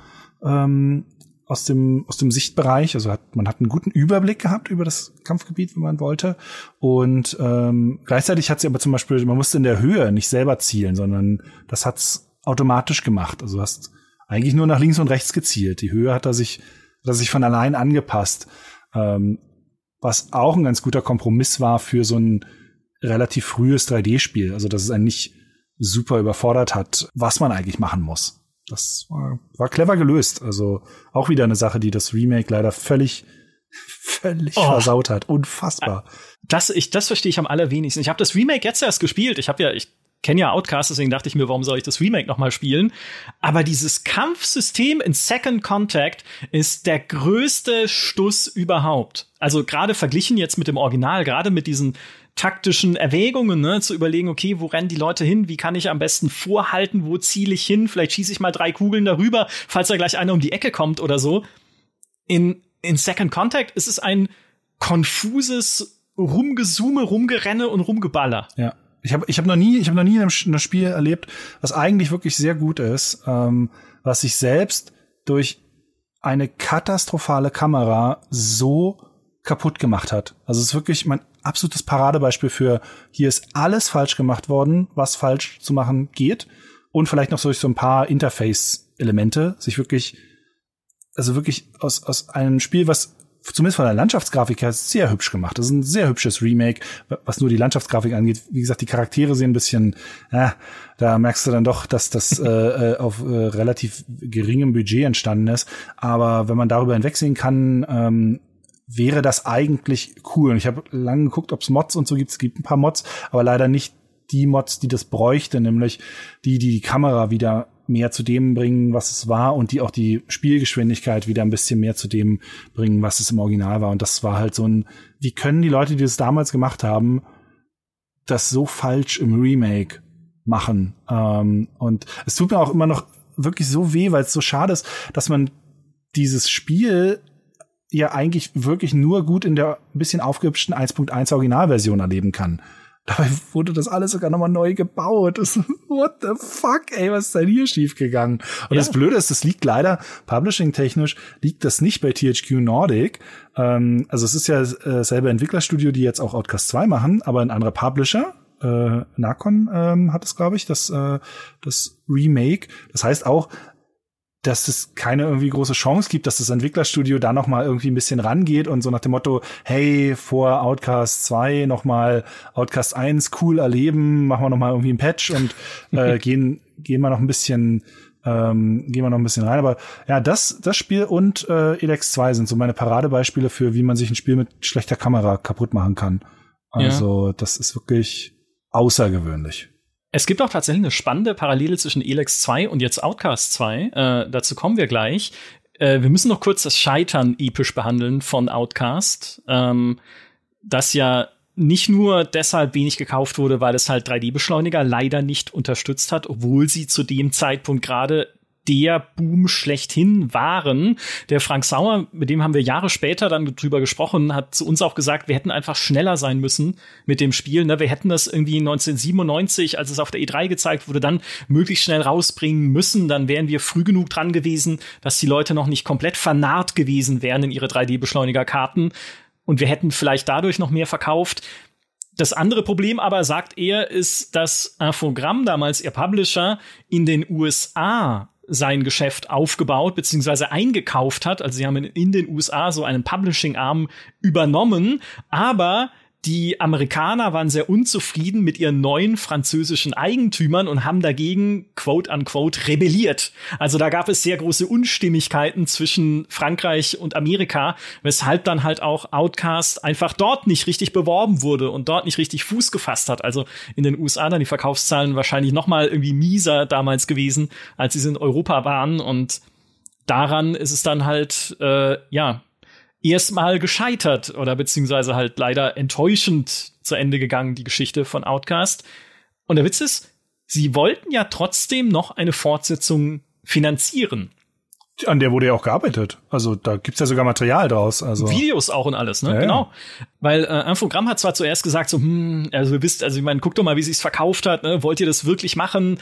ähm, aus dem, aus dem Sichtbereich. Also hat, man hat einen guten Überblick gehabt über das Kampfgebiet, wenn man wollte. Und ähm, gleichzeitig hat sie aber zum Beispiel, man musste in der Höhe nicht selber zielen, sondern das hat's automatisch gemacht. Also hast eigentlich nur nach links und rechts gezielt. Die Höhe hat er sich, hat er sich von allein angepasst. Ähm, was auch ein ganz guter Kompromiss war für so ein relativ frühes 3D-Spiel. Also dass es einen nicht super überfordert hat, was man eigentlich machen muss. Das war, war clever gelöst. Also auch wieder eine Sache, die das Remake leider völlig völlig oh. versaut hat. Unfassbar. Das, ich, das verstehe ich am allerwenigsten. Ich habe das Remake jetzt erst gespielt. Ich habe ja, ich kenne ja Outcast, deswegen dachte ich mir, warum soll ich das Remake noch mal spielen? Aber dieses Kampfsystem in Second Contact ist der größte Stuss überhaupt. Also gerade verglichen jetzt mit dem Original, gerade mit diesen taktischen Erwägungen, ne, zu überlegen, okay, wo rennen die Leute hin? Wie kann ich am besten vorhalten? Wo ziele ich hin? Vielleicht schieße ich mal drei Kugeln darüber, falls da gleich einer um die Ecke kommt oder so. In, in Second Contact ist es ein konfuses Rumgesume, Rumgerenne und Rumgeballer. Ja. Ich habe ich hab noch nie, ich habe noch nie ein Spiel erlebt, was eigentlich wirklich sehr gut ist, ähm, was sich selbst durch eine katastrophale Kamera so kaputt gemacht hat. Also es ist wirklich mein absolutes Paradebeispiel für, hier ist alles falsch gemacht worden, was falsch zu machen geht. Und vielleicht noch so ein paar Interface-Elemente, sich wirklich, also wirklich aus, aus einem Spiel, was zumindest von der Landschaftsgrafik her sehr hübsch gemacht. Das ist ein sehr hübsches Remake, was nur die Landschaftsgrafik angeht. Wie gesagt, die Charaktere sehen ein bisschen, äh, da merkst du dann doch, dass das äh, äh, auf äh, relativ geringem Budget entstanden ist. Aber wenn man darüber hinwegsehen kann, ähm, wäre das eigentlich cool. Und ich habe lange geguckt, ob es Mods und so gibt. Es gibt ein paar Mods, aber leider nicht die Mods, die das bräuchte, nämlich die, die die Kamera wieder mehr zu dem bringen, was es war und die auch die Spielgeschwindigkeit wieder ein bisschen mehr zu dem bringen, was es im Original war. Und das war halt so ein, wie können die Leute, die es damals gemacht haben, das so falsch im Remake machen? Ähm, und es tut mir auch immer noch wirklich so weh, weil es so schade ist, dass man dieses Spiel ja eigentlich wirklich nur gut in der bisschen aufgehübschten 1.1 Originalversion erleben kann. Dabei wurde das alles sogar nochmal neu gebaut. Das, what the fuck, ey, was ist denn hier schiefgegangen? Und ja. das Blöde ist, das liegt leider, publishing-technisch, liegt das nicht bei THQ Nordic. Ähm, also es ist ja äh, selber Entwicklerstudio, die jetzt auch Outcast 2 machen, aber ein anderer Publisher. Äh, Narcon ähm, hat es, glaube ich, das, äh, das Remake. Das heißt auch, dass es keine irgendwie große Chance gibt, dass das Entwicklerstudio da noch mal irgendwie ein bisschen rangeht und so nach dem Motto, hey, vor Outcast 2 noch mal Outcast 1 cool erleben, machen wir noch mal irgendwie ein Patch und äh, gehen gehen wir noch ein bisschen ähm, gehen wir noch ein bisschen rein. Aber ja, das, das Spiel und äh, Elex 2 sind so meine Paradebeispiele für, wie man sich ein Spiel mit schlechter Kamera kaputt machen kann. Also, ja. das ist wirklich außergewöhnlich. Es gibt auch tatsächlich eine spannende Parallele zwischen Elex 2 und jetzt Outcast 2. Äh, dazu kommen wir gleich. Äh, wir müssen noch kurz das Scheitern episch behandeln von Outcast, ähm, das ja nicht nur deshalb wenig gekauft wurde, weil es halt 3D-Beschleuniger leider nicht unterstützt hat, obwohl sie zu dem Zeitpunkt gerade der Boom schlechthin waren. Der Frank Sauer, mit dem haben wir Jahre später dann drüber gesprochen, hat zu uns auch gesagt, wir hätten einfach schneller sein müssen mit dem Spiel. Ne? Wir hätten das irgendwie 1997, als es auf der E3 gezeigt wurde, dann möglichst schnell rausbringen müssen. Dann wären wir früh genug dran gewesen, dass die Leute noch nicht komplett vernarrt gewesen wären in ihre 3D-Beschleunigerkarten. Und wir hätten vielleicht dadurch noch mehr verkauft. Das andere Problem aber, sagt er, ist, dass Infogramm damals, ihr Publisher, in den USA sein Geschäft aufgebaut bzw. eingekauft hat. Also sie haben in den USA so einen Publishing-Arm übernommen, aber die Amerikaner waren sehr unzufrieden mit ihren neuen französischen Eigentümern und haben dagegen, quote unquote, rebelliert. Also da gab es sehr große Unstimmigkeiten zwischen Frankreich und Amerika, weshalb dann halt auch Outcast einfach dort nicht richtig beworben wurde und dort nicht richtig Fuß gefasst hat. Also in den USA dann die Verkaufszahlen wahrscheinlich noch mal irgendwie mieser damals gewesen, als sie in Europa waren und daran ist es dann halt, äh, ja, erstmal gescheitert oder beziehungsweise halt leider enttäuschend zu Ende gegangen, die Geschichte von Outcast. Und der Witz ist, sie wollten ja trotzdem noch eine Fortsetzung finanzieren. An der wurde ja auch gearbeitet. Also da gibt's ja sogar Material draus. Also Videos auch und alles, ne? Ja, genau. Weil äh, Infogramm hat zwar zuerst gesagt, so, hm, also ihr wisst, also ich meine, guckt doch mal, wie sich's verkauft hat, ne? Wollt ihr das wirklich machen?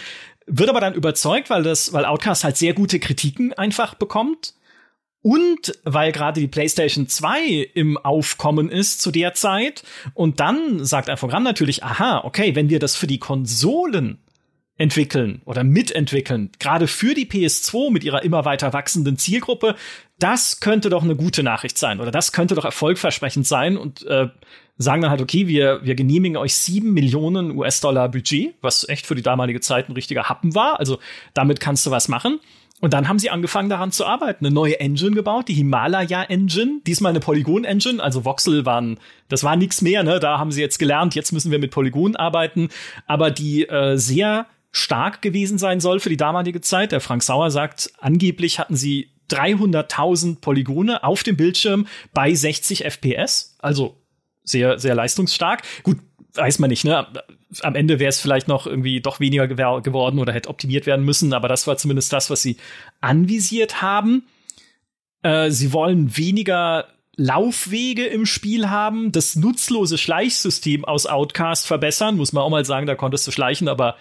Wird aber dann überzeugt, weil das, weil Outcast halt sehr gute Kritiken einfach bekommt. Und weil gerade die PlayStation 2 im Aufkommen ist zu der Zeit. Und dann sagt Infogramm natürlich, aha, okay, wenn wir das für die Konsolen entwickeln oder mitentwickeln, gerade für die PS2 mit ihrer immer weiter wachsenden Zielgruppe, das könnte doch eine gute Nachricht sein oder das könnte doch erfolgversprechend sein und äh, sagen dann halt, okay, wir, wir genehmigen euch sieben Millionen US-Dollar Budget, was echt für die damalige Zeit ein richtiger Happen war. Also damit kannst du was machen. Und dann haben sie angefangen daran zu arbeiten, eine neue Engine gebaut, die Himalaya Engine, diesmal eine Polygon Engine, also Voxel waren, das war nichts mehr, ne? Da haben sie jetzt gelernt, jetzt müssen wir mit Polygon arbeiten, aber die äh, sehr stark gewesen sein soll für die damalige Zeit. Der Frank Sauer sagt, angeblich hatten sie 300.000 Polygone auf dem Bildschirm bei 60 FPS, also sehr sehr leistungsstark. Gut, weiß man nicht, ne? Am Ende wäre es vielleicht noch irgendwie doch weniger geworden oder hätte optimiert werden müssen, aber das war zumindest das, was sie anvisiert haben. Äh, sie wollen weniger Laufwege im Spiel haben, das nutzlose Schleichsystem aus Outcast verbessern. Muss man auch mal sagen, da konntest du schleichen, aber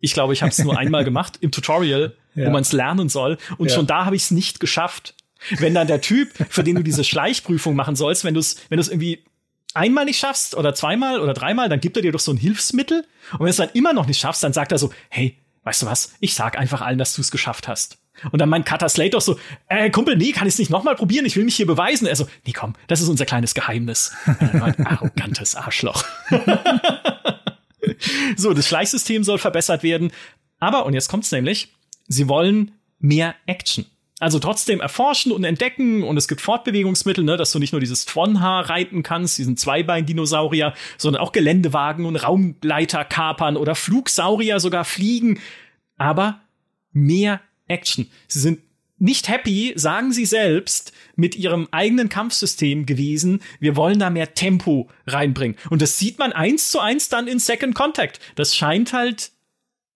ich glaube, ich habe es nur einmal gemacht im Tutorial, ja. wo man es lernen soll. Und ja. schon da habe ich es nicht geschafft. Wenn dann der Typ, für den du diese Schleichprüfung machen sollst, wenn du es wenn du es irgendwie einmal nicht schaffst oder zweimal oder dreimal, dann gibt er dir doch so ein Hilfsmittel. Und wenn du es dann immer noch nicht schaffst, dann sagt er so, hey, weißt du was, ich sag einfach allen, dass du es geschafft hast. Und dann meint Cutter Slate doch so, äh, Kumpel, nee, kann ich es nicht nochmal probieren, ich will mich hier beweisen. Er so, nee, komm, das ist unser kleines Geheimnis. Meint, arrogantes Arschloch. so, das Schleichsystem soll verbessert werden. Aber, und jetzt kommt's nämlich, sie wollen mehr Action. Also trotzdem erforschen und entdecken und es gibt Fortbewegungsmittel, ne, dass du nicht nur dieses Tronhaar reiten kannst, diesen Zweibein-Dinosaurier, sondern auch Geländewagen und Raumleiter kapern oder Flugsaurier sogar fliegen. Aber mehr Action. Sie sind nicht happy, sagen sie selbst, mit ihrem eigenen Kampfsystem gewesen. Wir wollen da mehr Tempo reinbringen. Und das sieht man eins zu eins dann in Second Contact. Das scheint halt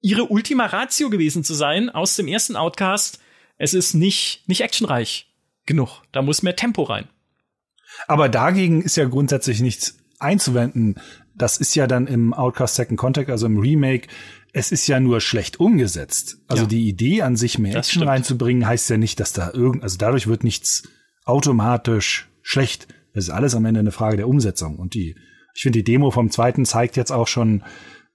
ihre Ultima Ratio gewesen zu sein aus dem ersten Outcast es ist nicht, nicht actionreich genug. Da muss mehr Tempo rein. Aber dagegen ist ja grundsätzlich nichts einzuwenden. Das ist ja dann im Outcast Second Contact, also im Remake, es ist ja nur schlecht umgesetzt. Also ja. die Idee an sich mehr Action reinzubringen, heißt ja nicht, dass da irgend, also dadurch wird nichts automatisch schlecht. Es ist alles am Ende eine Frage der Umsetzung. Und die, ich finde, die Demo vom zweiten zeigt jetzt auch schon,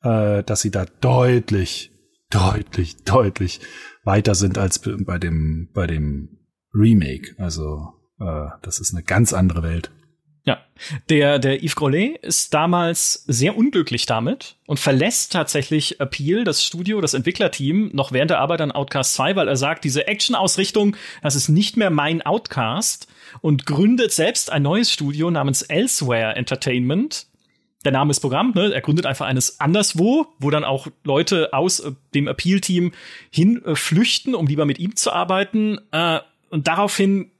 äh, dass sie da deutlich, deutlich, deutlich weiter sind als bei dem, bei dem Remake. Also äh, das ist eine ganz andere Welt. Ja, der, der Yves Grollet ist damals sehr unglücklich damit und verlässt tatsächlich Appeal, das Studio, das Entwicklerteam, noch während der Arbeit an Outcast 2, weil er sagt, diese Action-Ausrichtung, das ist nicht mehr mein Outcast und gründet selbst ein neues Studio namens Elsewhere Entertainment, der Name ist Programm, ne? Er gründet einfach eines anderswo, wo dann auch Leute aus äh, dem Appeal-Team hin äh, um lieber mit ihm zu arbeiten. Äh, und daraufhin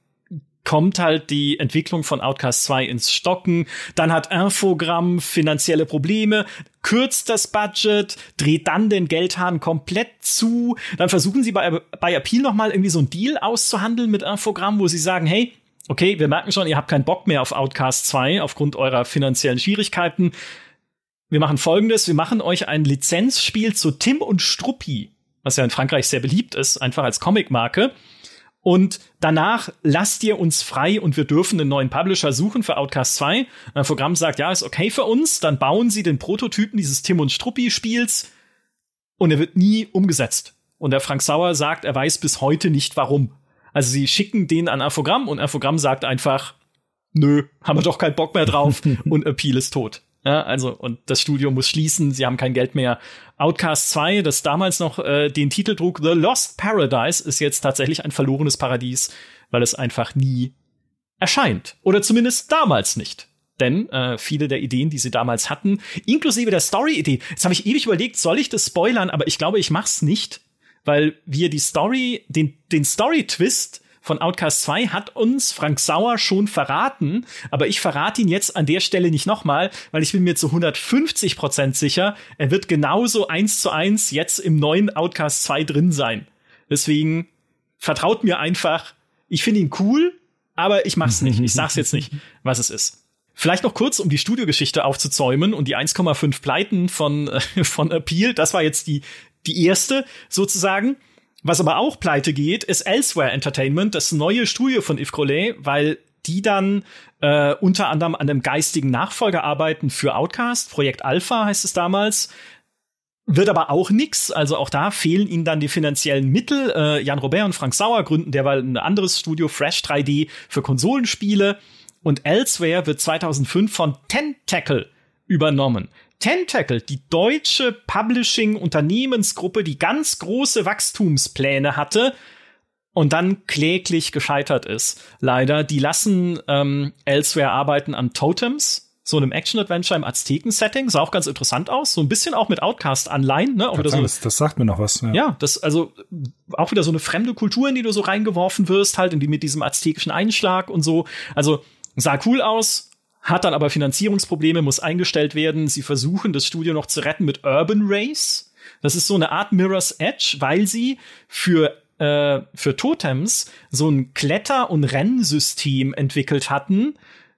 kommt halt die Entwicklung von Outcast 2 ins Stocken. Dann hat Infogramm finanzielle Probleme, kürzt das Budget, dreht dann den Geldhahn komplett zu. Dann versuchen sie bei, bei Appeal nochmal irgendwie so ein Deal auszuhandeln mit Infogramm, wo sie sagen, hey, okay, wir merken schon, ihr habt keinen Bock mehr auf Outcast 2 aufgrund eurer finanziellen Schwierigkeiten. Wir machen folgendes, wir machen euch ein Lizenzspiel zu Tim und Struppi, was ja in Frankreich sehr beliebt ist, einfach als Comicmarke. Und danach lasst ihr uns frei und wir dürfen einen neuen Publisher suchen für Outcast 2. Ein Programm sagt, ja, ist okay für uns. Dann bauen sie den Prototypen dieses Tim und Struppi Spiels und er wird nie umgesetzt. Und der Frank Sauer sagt, er weiß bis heute nicht warum. Also sie schicken den an Infogramm und Infogramm sagt einfach, nö, haben wir doch keinen Bock mehr drauf und Appeal ist tot. Ja, also, und das Studio muss schließen, sie haben kein Geld mehr. Outcast 2, das damals noch äh, den Titel trug, The Lost Paradise, ist jetzt tatsächlich ein verlorenes Paradies, weil es einfach nie erscheint. Oder zumindest damals nicht. Denn äh, viele der Ideen, die sie damals hatten, inklusive der Story-Idee, jetzt habe ich ewig überlegt, soll ich das spoilern, aber ich glaube, ich mach's nicht, weil wir die Story, den, den Story-Twist von Outcast 2 hat uns Frank Sauer schon verraten, aber ich verrate ihn jetzt an der Stelle nicht nochmal, weil ich bin mir zu 150 Prozent sicher, er wird genauso eins zu eins jetzt im neuen Outcast 2 drin sein. Deswegen vertraut mir einfach, ich finde ihn cool, aber ich mach's nicht. Ich sag's jetzt nicht, was es ist. Vielleicht noch kurz, um die Studiogeschichte aufzuzäumen und die 1,5 Pleiten von, äh, von Appeal. Das war jetzt die, die erste sozusagen. Was aber auch pleite geht, ist Elsewhere Entertainment, das neue Studio von Yves Grolet, weil die dann äh, unter anderem an einem geistigen Nachfolger arbeiten für Outcast. Projekt Alpha heißt es damals. Wird aber auch nix, also auch da fehlen ihnen dann die finanziellen Mittel. Äh, Jan Robert und Frank Sauer gründen derweil ein anderes Studio, Fresh 3D, für Konsolenspiele. Und Elsewhere wird 2005 von Tentacle übernommen. Tentacle, die deutsche Publishing-Unternehmensgruppe, die ganz große Wachstumspläne hatte und dann kläglich gescheitert ist. Leider, die lassen ähm, Elsewhere arbeiten an Totems, so einem Action-Adventure im Azteken-Setting. Sah auch ganz interessant aus. So ein bisschen auch mit Outcast-Anleihen. Ne? Auch so, das, das sagt mir noch was. Ja. ja, das, also auch wieder so eine fremde Kultur, in die du so reingeworfen wirst, halt, in die mit diesem aztekischen Einschlag und so. Also sah cool aus, hat dann aber Finanzierungsprobleme, muss eingestellt werden. Sie versuchen, das Studio noch zu retten mit Urban Race. Das ist so eine Art Mirror's Edge, weil sie für äh, für Totems so ein Kletter- und Rennsystem entwickelt hatten,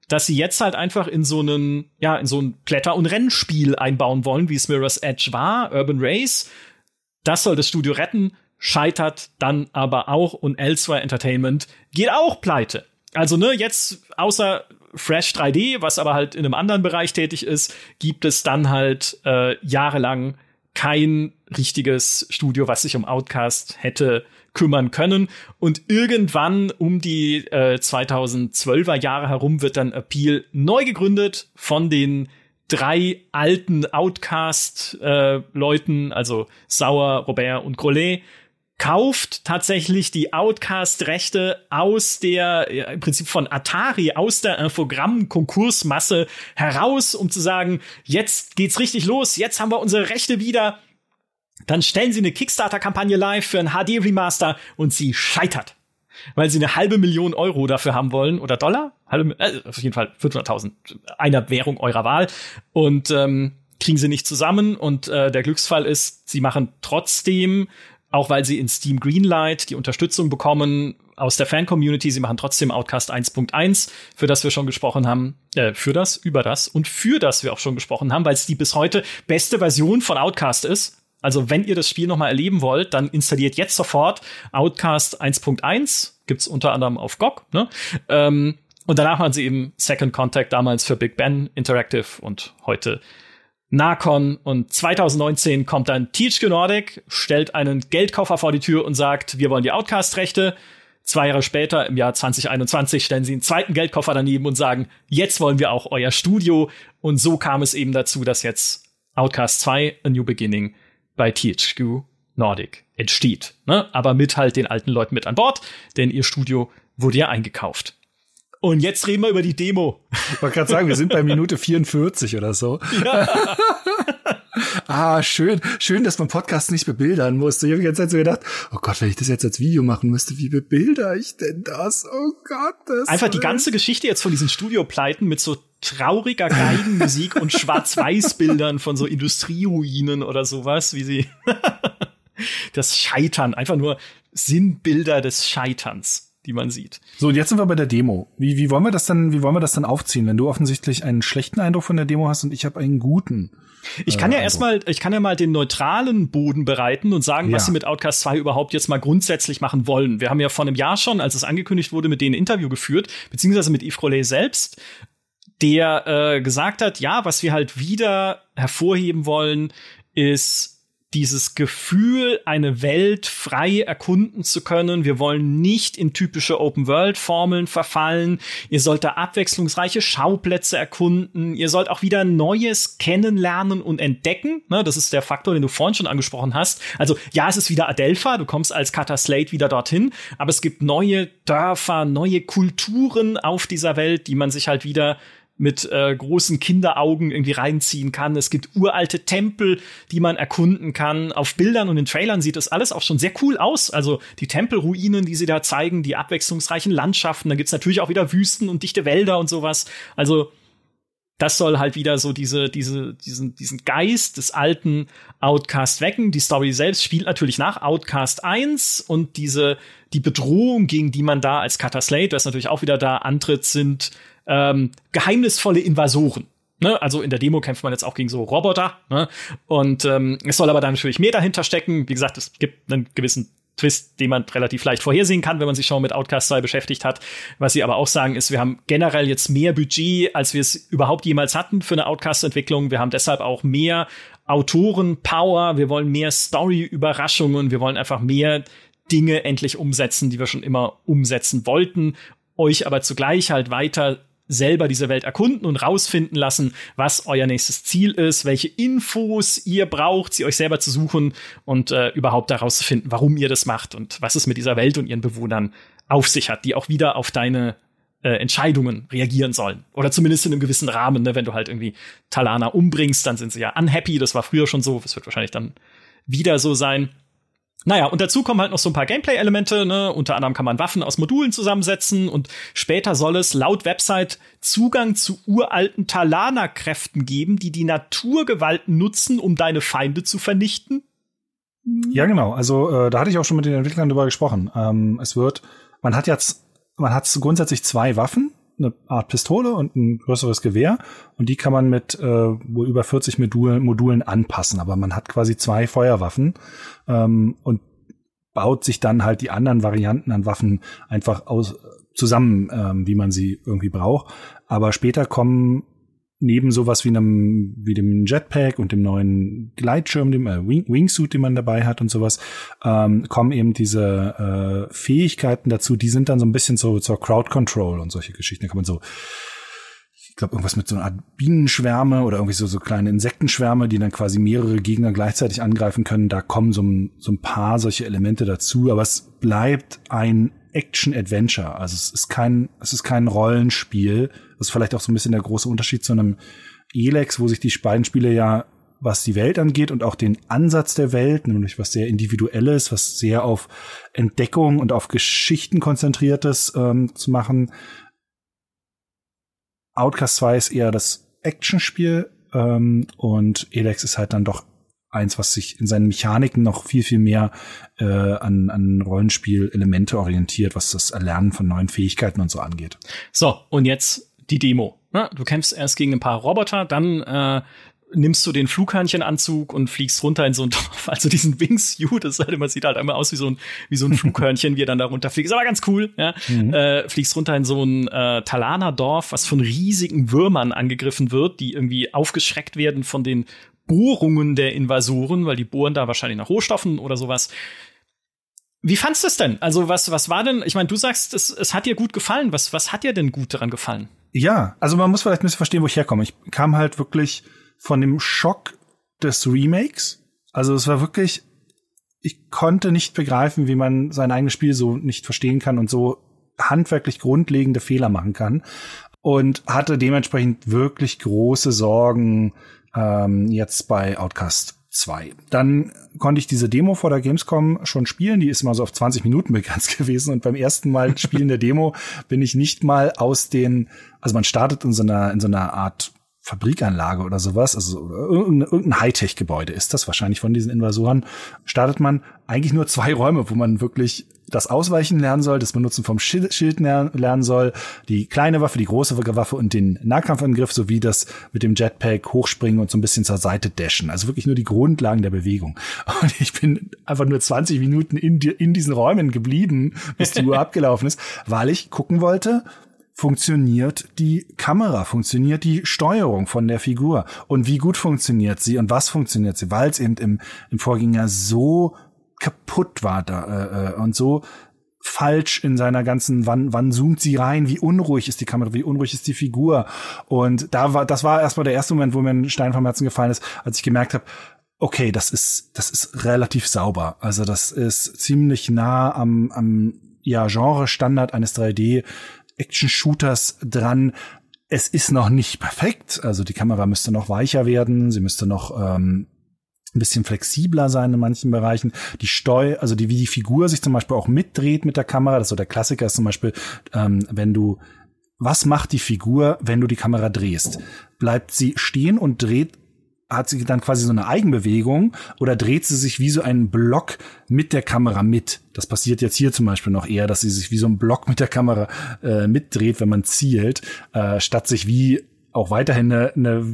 dass sie jetzt halt einfach in so einen, ja, in so ein Kletter- und Rennspiel einbauen wollen, wie es Mirror's Edge war, Urban Race. Das soll das Studio retten, scheitert dann aber auch und Elsewhere Entertainment geht auch pleite. Also, ne, jetzt außer Fresh 3D, was aber halt in einem anderen Bereich tätig ist, gibt es dann halt äh, jahrelang kein richtiges Studio, was sich um Outcast hätte kümmern können. Und irgendwann um die äh, 2012er Jahre herum wird dann Appeal neu gegründet von den drei alten Outcast-Leuten, äh, also Sauer, Robert und Grollet, kauft tatsächlich die Outcast-Rechte aus der, ja, im Prinzip von Atari, aus der Infogramm-Konkursmasse heraus, um zu sagen, jetzt geht's richtig los, jetzt haben wir unsere Rechte wieder. Dann stellen sie eine Kickstarter-Kampagne live für ein HD-Remaster und sie scheitert. Weil sie eine halbe Million Euro dafür haben wollen oder Dollar, halbe, äh, auf jeden Fall 500.000 einer Währung eurer Wahl und ähm, kriegen sie nicht zusammen und äh, der Glücksfall ist, sie machen trotzdem auch weil sie in Steam Greenlight die Unterstützung bekommen aus der Fan-Community. Sie machen trotzdem Outcast 1.1, für das wir schon gesprochen haben, äh, für das, über das und für das wir auch schon gesprochen haben, weil es die bis heute beste Version von Outcast ist. Also wenn ihr das Spiel noch mal erleben wollt, dann installiert jetzt sofort Outcast 1.1, gibt's unter anderem auf GOG. Ne? Ähm, und danach machen sie eben Second Contact damals für Big Ben Interactive und heute Nakon und 2019 kommt dann THQ Nordic, stellt einen Geldkoffer vor die Tür und sagt, wir wollen die Outcast-Rechte. Zwei Jahre später, im Jahr 2021, stellen sie einen zweiten Geldkoffer daneben und sagen, jetzt wollen wir auch euer Studio. Und so kam es eben dazu, dass jetzt Outcast 2, A New Beginning, bei THQ Nordic entsteht. Ne? Aber mit halt den alten Leuten mit an Bord, denn ihr Studio wurde ja eingekauft. Und jetzt reden wir über die Demo. Ich wollte gerade sagen, wir sind bei Minute 44 oder so. Ja. ah, schön, schön, dass man Podcasts nicht bebildern musste. Ich habe die ganze Zeit so gedacht, oh Gott, wenn ich das jetzt als Video machen müsste, wie bebilder ich denn das? Oh Gott. Das Einfach die ganze Geschichte jetzt von diesen Studiopleiten mit so trauriger Geigenmusik und Schwarz-Weiß-Bildern von so Industrieruinen oder sowas, wie sie das Scheitern, einfach nur Sinnbilder des Scheiterns die man sieht. So, und jetzt sind wir bei der Demo. Wie, wie wollen wir das dann, wie wollen wir das dann aufziehen, wenn du offensichtlich einen schlechten Eindruck von der Demo hast und ich habe einen guten? Ich kann äh, ja erstmal, ich kann ja mal den neutralen Boden bereiten und sagen, ja. was sie mit Outcast 2 überhaupt jetzt mal grundsätzlich machen wollen. Wir haben ja vor einem Jahr schon, als es angekündigt wurde, mit denen ein Interview geführt, beziehungsweise mit Yves Crowley selbst, der äh, gesagt hat, ja, was wir halt wieder hervorheben wollen, ist dieses Gefühl, eine Welt frei erkunden zu können. Wir wollen nicht in typische Open-World-Formeln verfallen. Ihr sollt da abwechslungsreiche Schauplätze erkunden. Ihr sollt auch wieder Neues kennenlernen und entdecken. Ne, das ist der Faktor, den du vorhin schon angesprochen hast. Also ja, es ist wieder Adelpha. Du kommst als Cutter Slate wieder dorthin. Aber es gibt neue Dörfer, neue Kulturen auf dieser Welt, die man sich halt wieder mit äh, großen Kinderaugen irgendwie reinziehen kann. Es gibt uralte Tempel, die man erkunden kann. Auf Bildern und in Trailern sieht das alles auch schon sehr cool aus. Also die Tempelruinen, die sie da zeigen, die abwechslungsreichen Landschaften. Da gibt's natürlich auch wieder Wüsten und dichte Wälder und sowas. Also das soll halt wieder so diese, diese, diesen, diesen Geist des alten Outcast wecken. Die Story selbst spielt natürlich nach Outcast 1 und diese, die Bedrohung, gegen die man da als Cutter Slate, das natürlich auch wieder da antritt, sind ähm, geheimnisvolle Invasoren. Ne? Also in der Demo kämpft man jetzt auch gegen so Roboter. Ne? Und ähm, es soll aber da natürlich mehr dahinter stecken. Wie gesagt, es gibt einen gewissen Twist, den man relativ leicht vorhersehen kann, wenn man sich schon mit Outcast 2 beschäftigt hat. Was sie aber auch sagen, ist, wir haben generell jetzt mehr Budget, als wir es überhaupt jemals hatten für eine Outcast-Entwicklung. Wir haben deshalb auch mehr Autoren-Power, wir wollen mehr Story-Überraschungen, wir wollen einfach mehr Dinge endlich umsetzen, die wir schon immer umsetzen wollten, euch aber zugleich halt weiter selber diese Welt erkunden und rausfinden lassen, was euer nächstes Ziel ist, welche Infos ihr braucht, sie euch selber zu suchen und äh, überhaupt herauszufinden, warum ihr das macht und was es mit dieser Welt und ihren Bewohnern auf sich hat, die auch wieder auf deine äh, Entscheidungen reagieren sollen. Oder zumindest in einem gewissen Rahmen, ne? wenn du halt irgendwie Talana umbringst, dann sind sie ja unhappy, das war früher schon so, das wird wahrscheinlich dann wieder so sein. Naja, und dazu kommen halt noch so ein paar Gameplay-Elemente, ne? Unter anderem kann man Waffen aus Modulen zusammensetzen und später soll es laut Website Zugang zu uralten Talana-Kräften geben, die die Naturgewalten nutzen, um deine Feinde zu vernichten. Ja, genau. Also äh, da hatte ich auch schon mit den Entwicklern drüber gesprochen. Ähm, es wird, man hat jetzt, man hat grundsätzlich zwei Waffen, eine Art Pistole und ein größeres Gewehr und die kann man mit äh, wohl über 40 Modulen, Modulen anpassen, aber man hat quasi zwei Feuerwaffen ähm, und baut sich dann halt die anderen Varianten an Waffen einfach aus zusammen, ähm, wie man sie irgendwie braucht. Aber später kommen neben sowas wie einem wie dem Jetpack und dem neuen Gleitschirm, dem äh, Wing Wingsuit, den man dabei hat und sowas, ähm, kommen eben diese äh, Fähigkeiten dazu. Die sind dann so ein bisschen so zur Crowd Control und solche Geschichten. Da kann man so ich glaube, irgendwas mit so einer Art Bienenschwärme oder irgendwie so, so kleine Insektenschwärme, die dann quasi mehrere Gegner gleichzeitig angreifen können. Da kommen so, so ein paar solche Elemente dazu, aber es bleibt ein Action-Adventure. Also es ist kein, es ist kein Rollenspiel. Das ist vielleicht auch so ein bisschen der große Unterschied zu einem Elex, wo sich die beiden Spiele ja, was die Welt angeht und auch den Ansatz der Welt, nämlich was sehr individuelles, was sehr auf Entdeckung und auf Geschichten konzentriertes ähm, zu machen. Outcast 2 ist eher das Actionspiel ähm, und Elex ist halt dann doch eins, was sich in seinen Mechaniken noch viel, viel mehr äh, an, an Rollenspiel-Elemente orientiert, was das Erlernen von neuen Fähigkeiten und so angeht. So, und jetzt die Demo. Du kämpfst erst gegen ein paar Roboter, dann äh, nimmst du den Flughörnchenanzug und fliegst runter in so ein Dorf, also diesen Wingsuit, das halt immer sieht halt einmal aus wie so ein wie so ein Flughörnchen, wie er dann da runterfliegt. Ist aber ganz cool, ja. Mhm. Äh, fliegst runter in so ein äh, Talaner Dorf, was von riesigen Würmern angegriffen wird, die irgendwie aufgeschreckt werden von den Bohrungen der Invasoren, weil die bohren da wahrscheinlich nach Rohstoffen oder sowas. Wie fandst du es denn? Also was, was war denn, ich meine, du sagst, es, es hat dir gut gefallen. Was, was hat dir denn gut daran gefallen? Ja, also man muss vielleicht ein bisschen verstehen, wo ich herkomme. Ich kam halt wirklich von dem Schock des Remakes. Also es war wirklich, ich konnte nicht begreifen, wie man sein eigenes Spiel so nicht verstehen kann und so handwerklich grundlegende Fehler machen kann. Und hatte dementsprechend wirklich große Sorgen, ähm, jetzt bei Outcast 2. Dann konnte ich diese Demo vor der Gamescom schon spielen. Die ist mal so auf 20 Minuten begrenzt gewesen. Und beim ersten Mal spielen der Demo bin ich nicht mal aus den, also man startet in so einer, in so einer Art Fabrikanlage oder sowas, also irgendein Hightech-Gebäude ist das wahrscheinlich von diesen Invasoren, startet man eigentlich nur zwei Räume, wo man wirklich das Ausweichen lernen soll, das Benutzen vom Schild, lernen soll, die kleine Waffe, die große Waffe und den Nahkampfangriff sowie das mit dem Jetpack hochspringen und so ein bisschen zur Seite dashen. Also wirklich nur die Grundlagen der Bewegung. Und ich bin einfach nur 20 Minuten in, die, in diesen Räumen geblieben, bis die Uhr abgelaufen ist, weil ich gucken wollte, funktioniert die Kamera, funktioniert die Steuerung von der Figur? Und wie gut funktioniert sie? Und was funktioniert sie, weil es eben im, im Vorgänger so kaputt war da äh, äh, und so falsch in seiner ganzen, wann, wann zoomt sie rein, wie unruhig ist die Kamera, wie unruhig ist die Figur. Und da war, das war erstmal der erste Moment, wo mir ein Stein vom Herzen gefallen ist, als ich gemerkt habe, okay, das ist, das ist relativ sauber. Also das ist ziemlich nah am, am ja, Genre-Standard eines 3D Action-Shooters dran. Es ist noch nicht perfekt, also die Kamera müsste noch weicher werden, sie müsste noch ähm, ein bisschen flexibler sein in manchen Bereichen. Die Steu, also die, wie die Figur sich zum Beispiel auch mitdreht mit der Kamera. Das ist so der Klassiker ist zum Beispiel, ähm, wenn du, was macht die Figur, wenn du die Kamera drehst? Bleibt sie stehen und dreht hat sie dann quasi so eine Eigenbewegung oder dreht sie sich wie so ein Block mit der Kamera mit. Das passiert jetzt hier zum Beispiel noch eher, dass sie sich wie so ein Block mit der Kamera äh, mitdreht, wenn man zielt, äh, statt sich wie auch weiterhin eine, eine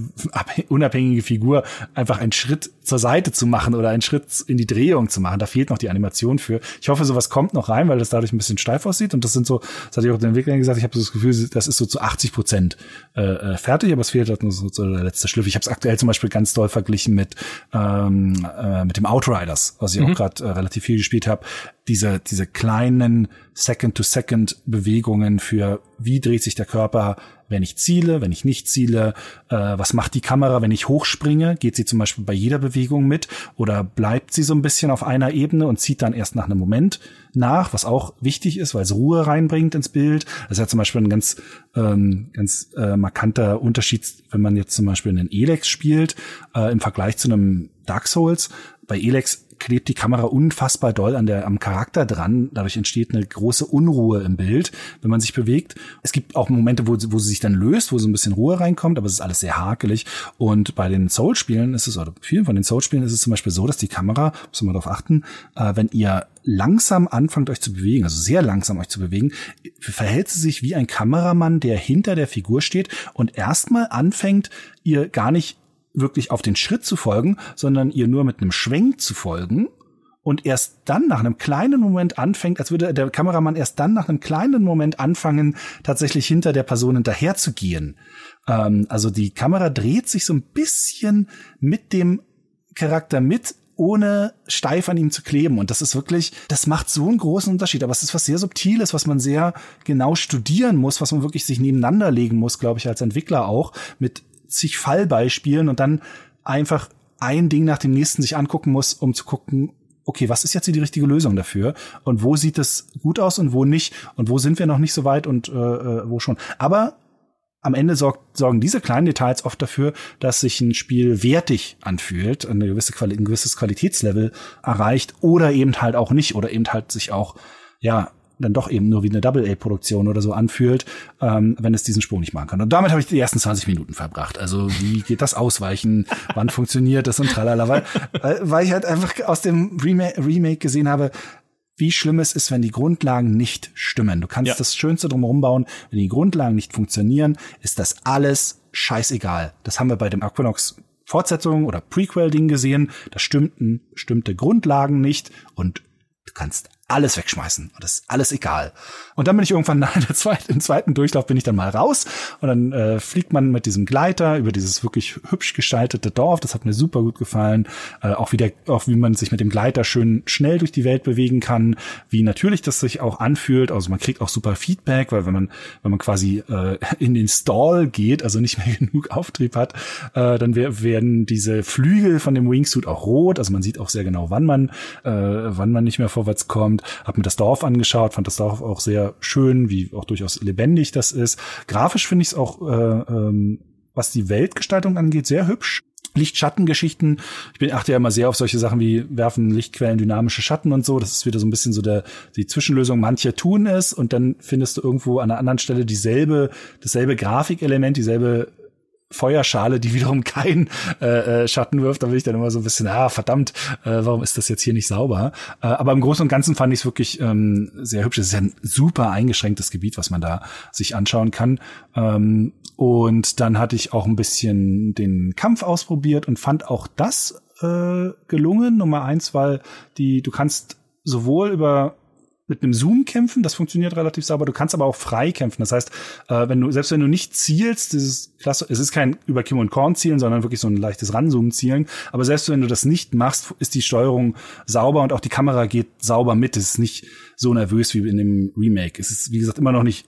unabhängige Figur einfach einen Schritt zur Seite zu machen oder einen Schritt in die Drehung zu machen. Da fehlt noch die Animation für. Ich hoffe, sowas kommt noch rein, weil das dadurch ein bisschen steif aussieht. Und das sind so, das hatte ich auch den Entwicklern gesagt, ich habe so das Gefühl, das ist so zu 80 Prozent äh, äh, fertig, aber es fehlt halt nur so, so der letzte Schliff. Ich habe es aktuell zum Beispiel ganz doll verglichen mit, ähm, äh, mit dem Outriders, was ich mhm. auch gerade äh, relativ viel gespielt habe. Diese, diese kleinen Second-to-Second-Bewegungen für wie dreht sich der Körper, wenn ich ziele, wenn ich nicht ziele, äh, was macht die Kamera, wenn ich hochspringe, geht sie zum Beispiel bei jeder Bewegung mit oder bleibt sie so ein bisschen auf einer Ebene und zieht dann erst nach einem Moment nach, was auch wichtig ist, weil es Ruhe reinbringt ins Bild. Das ist ja zum Beispiel ein ganz, ähm, ganz äh, markanter Unterschied, wenn man jetzt zum Beispiel einen Elex spielt, äh, im Vergleich zu einem Dark Souls. Bei Elex klebt die Kamera unfassbar doll an der, am Charakter dran. Dadurch entsteht eine große Unruhe im Bild, wenn man sich bewegt. Es gibt auch Momente, wo, wo sie sich dann löst, wo so ein bisschen Ruhe reinkommt, aber es ist alles sehr hakelig. Und bei den Soul-Spielen ist es, oder vielen von den Soul-Spielen ist es zum Beispiel so, dass die Kamera, muss man darauf achten, äh, wenn ihr langsam anfangt euch zu bewegen, also sehr langsam euch zu bewegen, verhält sie sich wie ein Kameramann, der hinter der Figur steht und erstmal anfängt, ihr gar nicht wirklich auf den Schritt zu folgen, sondern ihr nur mit einem Schwenk zu folgen und erst dann nach einem kleinen Moment anfängt, als würde der Kameramann erst dann nach einem kleinen Moment anfangen, tatsächlich hinter der Person hinterher zu gehen. Ähm, also die Kamera dreht sich so ein bisschen mit dem Charakter mit, ohne steif an ihm zu kleben. Und das ist wirklich, das macht so einen großen Unterschied. Aber es ist was sehr Subtiles, was man sehr genau studieren muss, was man wirklich sich nebeneinander legen muss, glaube ich, als Entwickler auch, mit zig Fallbeispielen und dann einfach ein Ding nach dem nächsten sich angucken muss, um zu gucken, okay, was ist jetzt die richtige Lösung dafür und wo sieht es gut aus und wo nicht und wo sind wir noch nicht so weit und äh, äh wo schon. Aber am Ende sorgt, sorgen diese kleinen Details oft dafür, dass sich ein Spiel wertig anfühlt, eine gewisse ein gewisses Qualitätslevel erreicht oder eben halt auch nicht oder eben halt sich auch ja dann doch eben nur wie eine Double-A-Produktion oder so anfühlt, ähm, wenn es diesen Sprung nicht machen kann. Und damit habe ich die ersten 20 Minuten verbracht. Also wie geht das Ausweichen? Wann funktioniert das und tralala? Weil, weil ich halt einfach aus dem Remake, Remake gesehen habe, wie schlimm es ist, wenn die Grundlagen nicht stimmen. Du kannst ja. das Schönste drumherum bauen. Wenn die Grundlagen nicht funktionieren, ist das alles scheißegal. Das haben wir bei dem Aquanox Fortsetzung oder Prequel-Ding gesehen. Da stimmten bestimmte Grundlagen nicht und du kannst alles wegschmeißen und das ist alles egal. Und dann bin ich irgendwann nach der zweiten, im zweiten Durchlauf bin ich dann mal raus und dann äh, fliegt man mit diesem Gleiter über dieses wirklich hübsch gestaltete Dorf. Das hat mir super gut gefallen. Äh, auch wie der, auch wie man sich mit dem Gleiter schön schnell durch die Welt bewegen kann, wie natürlich das sich auch anfühlt. Also man kriegt auch super Feedback, weil wenn man wenn man quasi äh, in den Stall geht, also nicht mehr genug Auftrieb hat, äh, dann werden diese Flügel von dem Wingsuit auch rot. Also man sieht auch sehr genau, wann man äh, wann man nicht mehr vorwärts kommt und habe mir das Dorf angeschaut, fand das Dorf auch sehr schön, wie auch durchaus lebendig das ist. Grafisch finde ich es auch, äh, ähm, was die Weltgestaltung angeht, sehr hübsch. Lichtschattengeschichten. Ich bin achte ja immer sehr auf solche Sachen wie werfen Lichtquellen dynamische Schatten und so. Das ist wieder so ein bisschen so der die Zwischenlösung. Manche tun es und dann findest du irgendwo an einer anderen Stelle dieselbe dasselbe Grafikelement, dieselbe Feuerschale, die wiederum kein äh, äh, Schatten wirft, da bin ich dann immer so ein bisschen, ah, verdammt, äh, warum ist das jetzt hier nicht sauber? Äh, aber im Großen und Ganzen fand ich es wirklich ähm, sehr hübsch. Es ist ja ein super eingeschränktes Gebiet, was man da sich anschauen kann. Ähm, und dann hatte ich auch ein bisschen den Kampf ausprobiert und fand auch das äh, gelungen. Nummer eins, weil die, du kannst sowohl über mit einem Zoom kämpfen, das funktioniert relativ sauber. Du kannst aber auch frei kämpfen. Das heißt, äh, wenn du, selbst wenn du nicht zielst, dieses klasse, es ist kein über Kim und Korn zielen, sondern wirklich so ein leichtes Ranzoomen zielen. Aber selbst wenn du das nicht machst, ist die Steuerung sauber und auch die Kamera geht sauber mit. Es ist nicht so nervös wie in dem Remake. Es ist, wie gesagt, immer noch nicht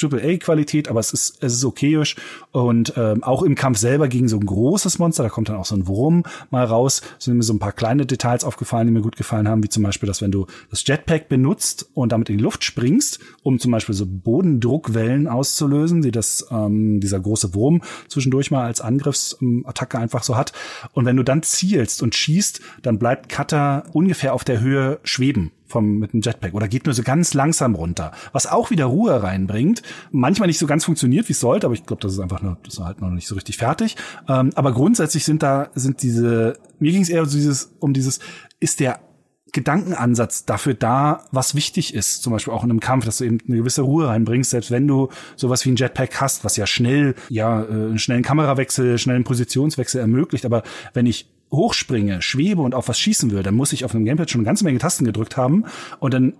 AAA-Qualität, aber es ist, es ist okayisch. Und ähm, auch im Kampf selber gegen so ein großes Monster, da kommt dann auch so ein Wurm mal raus, sind mir so ein paar kleine Details aufgefallen, die mir gut gefallen haben, wie zum Beispiel, dass wenn du das Jetpack benutzt und damit in die Luft springst, um zum Beispiel so Bodendruckwellen auszulösen, die das ähm, dieser große Wurm zwischendurch mal als Angriffsattacke einfach so hat. Und wenn du dann zielst und schießt, dann bleibt Cutter ungefähr auf der Höhe schweben vom, mit dem Jetpack oder geht nur so ganz langsam runter, was auch wieder Ruhe reinbringt. Manchmal nicht so ganz funktioniert, wie es sollte, aber ich glaube, das ist einfach nur, das ist halt noch nicht so richtig fertig. Ähm, aber grundsätzlich sind da, sind diese, mir ging es eher so dieses, um dieses, ist der Gedankenansatz dafür da, was wichtig ist, zum Beispiel auch in einem Kampf, dass du eben eine gewisse Ruhe reinbringst, selbst wenn du sowas wie ein Jetpack hast, was ja schnell, ja, äh, einen schnellen Kamerawechsel, schnellen Positionswechsel ermöglicht, aber wenn ich hochspringe, schwebe und auf was schießen will, dann muss ich auf einem Gamepad schon eine ganze Menge Tasten gedrückt haben und dann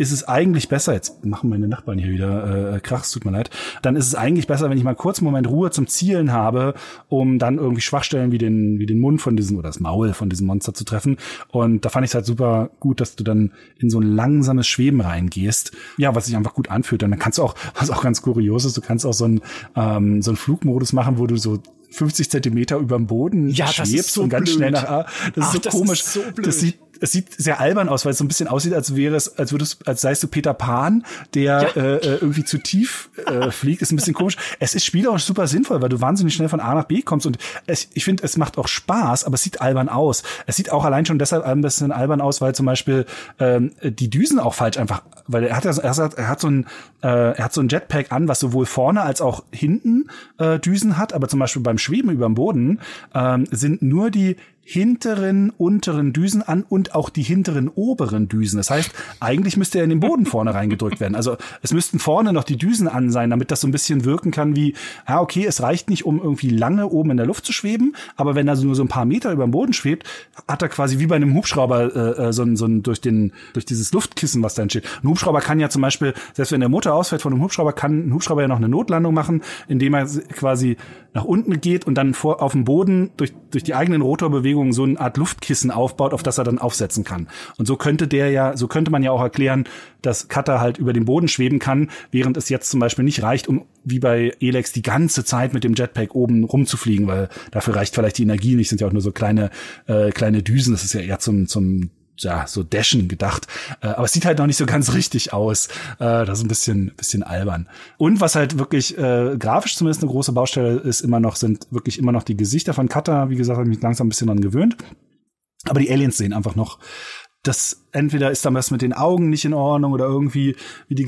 ist es eigentlich besser, jetzt machen meine Nachbarn hier wieder äh, Krachs, tut mir leid, dann ist es eigentlich besser, wenn ich mal kurz einen Moment Ruhe zum Zielen habe, um dann irgendwie Schwachstellen wie den, wie den Mund von diesem oder das Maul von diesem Monster zu treffen. Und da fand ich es halt super gut, dass du dann in so ein langsames Schweben reingehst. Ja, was sich einfach gut anfühlt. Und dann kannst du auch, was auch ganz kurios ist, du kannst auch so einen, ähm, so einen Flugmodus machen, wo du so 50 Zentimeter über dem Boden ja, schwebst so und ganz blöd. schnell nach A. Das Ach, ist so das komisch. ist so blöd. Das sieht es sieht sehr albern aus, weil es so ein bisschen aussieht, als wäre es, als würdest, als seist du Peter Pan, der Ja. äh, äh, irgendwie zu tief äh, fliegt. Ist ein bisschen komisch. Es ist spielerisch super sinnvoll, weil du wahnsinnig schnell von A nach B kommst und es, ich finde, es macht auch Spaß, aber es sieht albern aus. Es sieht auch allein schon deshalb ein bisschen albern aus, weil zum Beispiel ähm, die Düsen auch falsch einfach, weil er hat ja, er hat, er hat so ein, äh, er hat so ein Jetpack an, was sowohl vorne als auch hinten äh, Düsen hat, aber zum Beispiel beim Schweben über dem Boden ähm, sind nur die hinteren, unteren Düsen an und auch die hinteren, oberen Düsen. Das heißt, eigentlich müsste er in den Boden vorne reingedrückt werden. Also es müssten vorne noch die Düsen an sein, damit das so ein bisschen wirken kann wie, ah, okay, es reicht nicht, um irgendwie lange oben in der Luft zu schweben, aber wenn er nur so ein paar Meter über dem Boden schwebt, hat er quasi wie bei einem Hubschrauber äh, äh, so, ein- so ein, durch, den, durch dieses Luftkissen, was da entsteht. Ein Hubschrauber kann ja zum Beispiel, selbst wenn der Motor ausfällt von einem Hubschrauber, kann ein Hubschrauber ja noch eine Notlandung machen, indem er quasi nach unten geht und dann vor, auf dem Boden durch, durch die eigenen Rotorbewegungen so eine Art Luftkissen aufbaut, auf das er dann aufsetzen kann. Und so könnte der ja, so könnte man ja auch erklären, dass Cutter halt über den Boden schweben kann, während es jetzt zum Beispiel nicht reicht, um wie bei Elex die ganze Zeit mit dem Jetpack oben rumzufliegen, weil dafür reicht vielleicht die Energie nicht, sind ja auch nur so kleine, äh, kleine Düsen, das ist ja eher zum, zum ja, so Dashen gedacht. Äh, aber es sieht halt noch nicht so ganz richtig aus. Äh, das ist ein bisschen, bisschen albern. Und was halt wirklich äh, grafisch zumindest eine große Baustelle ist, immer noch, sind wirklich immer noch die Gesichter von Cutter. Wie gesagt, habe ich mich langsam ein bisschen dran gewöhnt. Aber die Aliens sehen einfach noch, das entweder ist dann was mit den Augen nicht in Ordnung oder irgendwie wie die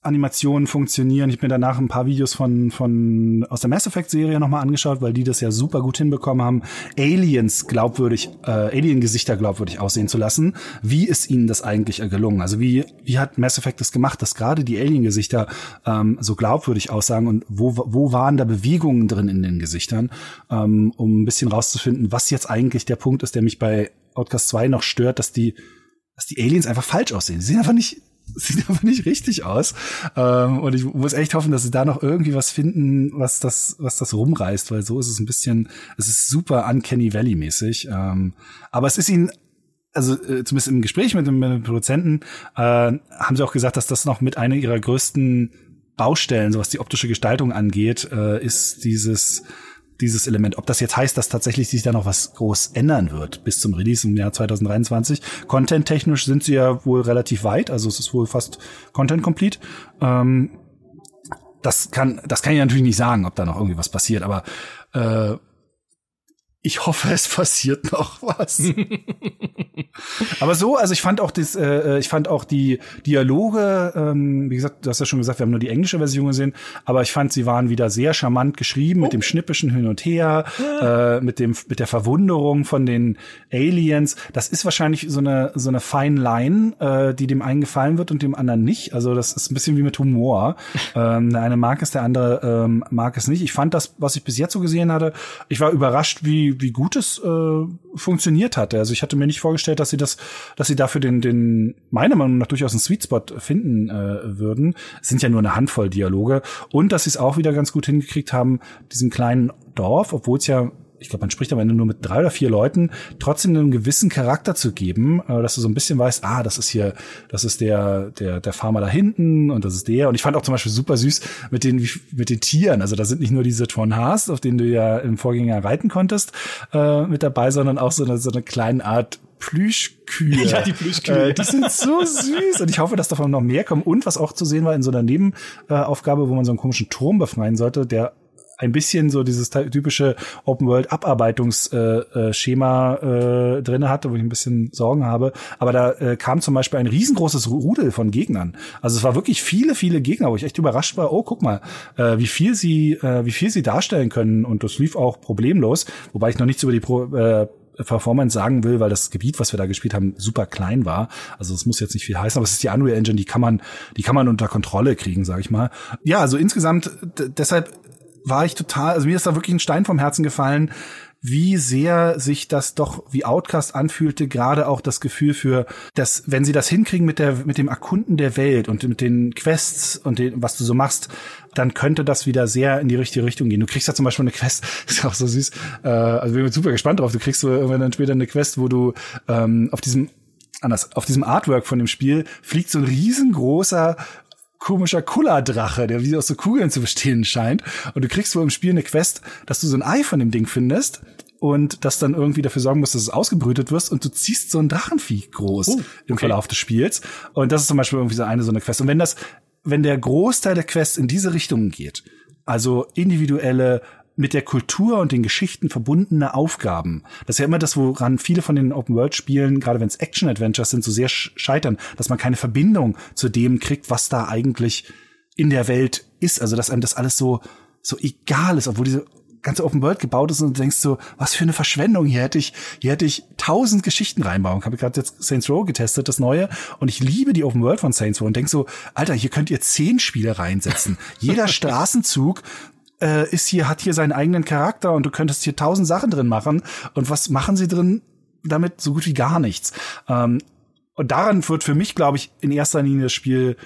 Gesichtsanimationen funktionieren. Ich habe mir danach ein paar Videos von, von aus der Mass Effect Serie nochmal angeschaut, weil die das ja super gut hinbekommen haben, Aliens glaubwürdig, äh, Alien-Gesichter glaubwürdig aussehen zu lassen. Wie ist ihnen das eigentlich äh, gelungen? Also wie, wie hat Mass Effect das gemacht, dass gerade die Alien-Gesichter ähm, so glaubwürdig aussagen und wo, wo waren da Bewegungen drin in den Gesichtern, ähm, um ein bisschen rauszufinden, was jetzt eigentlich der Punkt ist, der mich bei Outcast 2 noch stört, dass die, dass die Aliens einfach falsch aussehen. Sie sehen einfach nicht, sieht einfach nicht richtig aus. Ähm, und ich muss echt hoffen, dass sie da noch irgendwie was finden, was das, was das rumreißt, weil so ist es ein bisschen, es ist super Uncanny Valley mäßig. Ähm, aber es ist ihnen also äh, zumindest im Gespräch mit dem, mit dem Produzenten äh, haben sie auch gesagt, dass das noch mit einer ihrer größten Baustellen, so was die optische Gestaltung angeht, äh, ist dieses dieses Element. Ob das jetzt heißt, dass tatsächlich sich da noch was groß ändern wird bis zum Release im Jahr 2023. Content-technisch sind sie ja wohl relativ weit, also es ist wohl fast Content-complete. Ähm, das kann, das kann ich natürlich nicht sagen, ob da noch irgendwie was passiert, aber äh, ich hoffe, es passiert noch was. Aber so, also ich fand auch das, äh, ich fand auch die Dialoge, ähm, wie gesagt, du hast ja schon gesagt, wir haben nur die englische Version gesehen, aber ich fand, sie waren wieder sehr charmant geschrieben, oh. mit dem schnippischen Hin und Her, ja. äh, mit dem, mit der Verwunderung von den Aliens. Das ist wahrscheinlich so eine, so eine fine Line, äh, die dem einen gefallen wird und dem anderen nicht. Also das ist ein bisschen wie mit Humor. ähm, der eine mag es, der andere ähm, mag es nicht. Ich fand das, was ich bis jetzt so gesehen hatte, ich war überrascht, wie, wie gut es äh, funktioniert hatte. Also ich hatte mir nicht vorgestellt, dass sie das, dass sie dafür den, den meiner Meinung nach durchaus einen Sweet Spot finden äh, würden. Es sind ja nur eine Handvoll Dialoge und dass sie es auch wieder ganz gut hingekriegt haben, diesen kleinen Dorf, obwohl es ja ich glaube, man spricht am Ende nur mit drei oder vier Leuten, trotzdem einen gewissen Charakter zu geben, äh, dass du so ein bisschen weißt, ah, das ist hier, das ist der, der, der Farmer da hinten und das ist der. Und ich fand auch zum Beispiel super süß mit den, mit den Tieren. Also da sind nicht nur diese Tron Haas, auf denen du ja im Vorgänger reiten konntest, äh, mit dabei, sondern auch so eine, so eine kleine Art Plüschkühe. Ja, die Plüschkühe. Äh, die sind so süß und ich hoffe, dass davon noch mehr kommen. Und was auch zu sehen war in so einer Nebenaufgabe, wo man so einen komischen Turm befreien sollte, der ein bisschen so dieses typische Open World Abarbeitungsschema äh, äh, drinne hatte, wo ich ein bisschen Sorgen habe. Aber da äh, kam zum Beispiel ein riesengroßes Rudel von Gegnern. Also es war wirklich viele, viele Gegner, wo ich echt überrascht war. Oh, guck mal, äh, wie viel sie, äh, wie viel sie darstellen können. Und das lief auch problemlos, wobei ich noch nichts über die Pro, äh, Performance sagen will, weil das Gebiet, was wir da gespielt haben, super klein war. Also es muss jetzt nicht viel heißen, aber es ist die Unreal Engine, die kann man, die kann man unter Kontrolle kriegen, sage ich mal. Ja, also insgesamt deshalb war ich total, also mir ist da wirklich ein Stein vom Herzen gefallen, wie sehr sich das doch wie Outcast anfühlte, gerade auch das Gefühl für, dass wenn sie das hinkriegen mit der mit dem Erkunden der Welt und mit den Quests und den, was du so machst, dann könnte das wieder sehr in die richtige Richtung gehen. Du kriegst da zum Beispiel eine Quest, ist auch so süß. Äh, also bin super gespannt drauf. Du kriegst so irgendwann dann später eine Quest, wo du ähm, auf diesem anders, auf diesem Artwork von dem Spiel fliegt so ein riesengroßer komischer Kullerdrache, der wie aus so Kugeln zu bestehen scheint. Und du kriegst wohl im Spiel eine Quest, dass du so ein Ei von dem Ding findest und das dann irgendwie dafür sorgen muss, dass es ausgebrütet wirst und du ziehst so ein Drachenvieh groß oh, okay. im Verlauf des Spiels. Und das ist zum Beispiel irgendwie so eine so eine Quest. Und wenn das, wenn der Großteil der Quests in diese Richtung geht, also individuelle mit der Kultur und den Geschichten verbundene Aufgaben. Das ist ja immer das, woran viele von den Open-World-Spielen, gerade wenn es Action-Adventures sind, so sehr scheitern, dass man keine Verbindung zu dem kriegt, was da eigentlich in der Welt ist. Also, dass einem das alles so, so egal ist, obwohl diese ganze Open World gebaut ist und du denkst so, was für eine Verschwendung. Hier hätte ich, hier hätte ich tausend Geschichten reinbauen. Ich habe gerade jetzt Saints Row getestet, das neue, und ich liebe die Open World von Saints Row und denk so, Alter, hier könnt ihr zehn Spiele reinsetzen. Jeder Straßenzug äh, ist hier, hat hier seinen eigenen Charakter und du könntest hier tausend Sachen drin machen. Und was machen sie drin damit? So gut wie gar nichts. Ähm, und daran wird für mich, glaube ich, in erster Linie das Spiel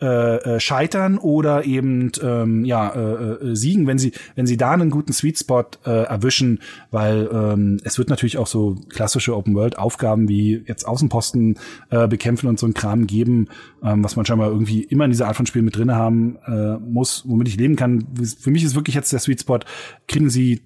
äh, äh, scheitern oder eben ähm, ja äh, äh, siegen, wenn sie wenn sie da einen guten Sweet Spot äh, erwischen, weil ähm, es wird natürlich auch so klassische Open World Aufgaben wie jetzt Außenposten äh, bekämpfen und so ein Kram geben, ähm, was man scheinbar irgendwie immer in dieser Art von Spiel mit drinne haben äh, muss, womit ich leben kann. Für mich ist wirklich jetzt der Sweet Spot, kriegen sie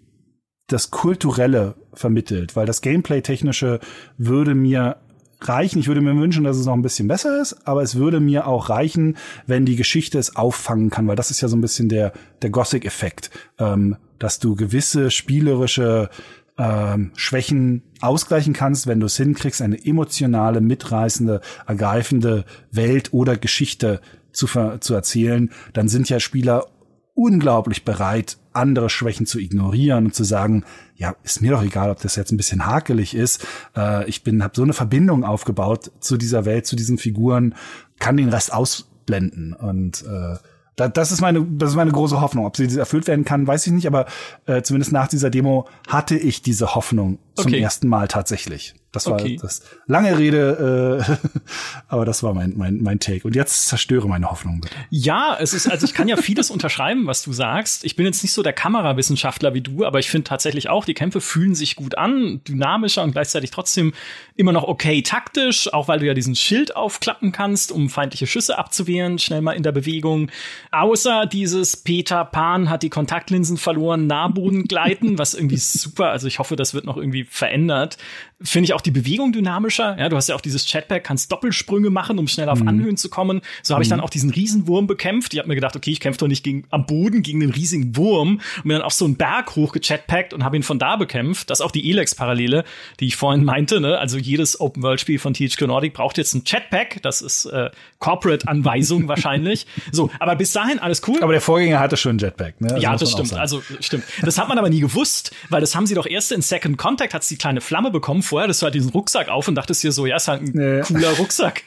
das Kulturelle vermittelt, weil das Gameplay-Technische würde mir reichen. Ich würde mir wünschen, dass es noch ein bisschen besser ist, aber es würde mir auch reichen, wenn die Geschichte es auffangen kann, weil das ist ja so ein bisschen der, der Gothic-Effekt, ähm, dass du gewisse spielerische ähm, Schwächen ausgleichen kannst, wenn du es hinkriegst, eine emotionale, mitreißende, ergreifende Welt oder Geschichte zu, zu erzählen, dann sind ja Spieler unglaublich bereit, andere Schwächen zu ignorieren und zu sagen, ja, ist mir doch egal, ob das jetzt ein bisschen hakelig ist. Äh, ich bin, habe so eine Verbindung aufgebaut zu dieser Welt, zu diesen Figuren, kann den Rest ausblenden und äh, das ist meine, das ist meine große Hoffnung. Ob sie erfüllt werden kann, weiß ich nicht, aber äh, zumindest nach dieser Demo hatte ich diese Hoffnung zum okay. ersten Mal tatsächlich. Das war okay. das lange Rede, äh, aber das war mein, mein, mein Take. Und jetzt zerstöre meine Hoffnung bitte. Ja, es ist, also ich kann ja vieles unterschreiben, was du sagst. Ich bin jetzt nicht so der Kamerawissenschaftler wie du, aber ich finde tatsächlich auch, die Kämpfe fühlen sich gut an, dynamischer und gleichzeitig trotzdem immer noch okay taktisch, auch weil du ja diesen Schild aufklappen kannst, um feindliche Schüsse abzuwehren, schnell mal in der Bewegung. Außer dieses Peter Pan hat die Kontaktlinsen verloren, Nahboden gleiten, was irgendwie super, also ich hoffe, das wird noch irgendwie verändert. Finde ich auch die Bewegung dynamischer. Ja, du hast ja auch dieses Chatpack, kannst Doppelsprünge machen, um schnell auf mhm. Anhöhen zu kommen. So habe ich dann auch diesen Riesenwurm bekämpft. Ich habe mir gedacht, okay, ich kämpfe doch nicht gegen, am Boden gegen den riesigen Wurm und mir dann auf so einen Berg hochgechatpackt und habe ihn von da bekämpft. Das ist auch die Elex-Parallele, die ich vorhin meinte. Ne? Also jedes Open-World-Spiel von THQ Nordic braucht jetzt ein Chatpack. Das ist äh, Corporate-Anweisung wahrscheinlich. So, aber bis dahin alles cool. Aber der Vorgänger hatte schon ein Jetpack, ne? Also ja, das stimmt. Also stimmt. Das hat man aber nie gewusst, weil das haben sie doch erst in Second Contact hat sie die kleine Flamme bekommen. Vorher hattest du halt diesen Rucksack auf und dachtest dir so, ja, ist halt ein nee. cooler Rucksack.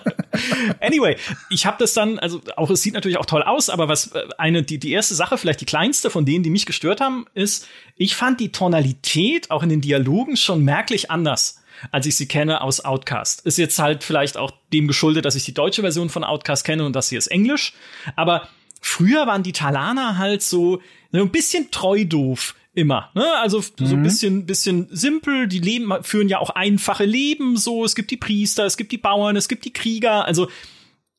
anyway, ich habe das dann, also auch es sieht natürlich auch toll aus, aber was äh, eine die die erste Sache, vielleicht die kleinste von denen, die mich gestört haben, ist, ich fand die Tonalität auch in den Dialogen schon merklich anders als ich sie kenne aus Outcast. Ist jetzt halt vielleicht auch dem geschuldet, dass ich die deutsche Version von Outcast kenne und das hier ist Englisch. Aber früher waren die Talaner halt so, so ein bisschen treu doof immer. Ne? Also mhm. so ein bisschen, bisschen simpel. Die leben, führen ja auch einfache Leben. So, es gibt die Priester, es gibt die Bauern, es gibt die Krieger. Also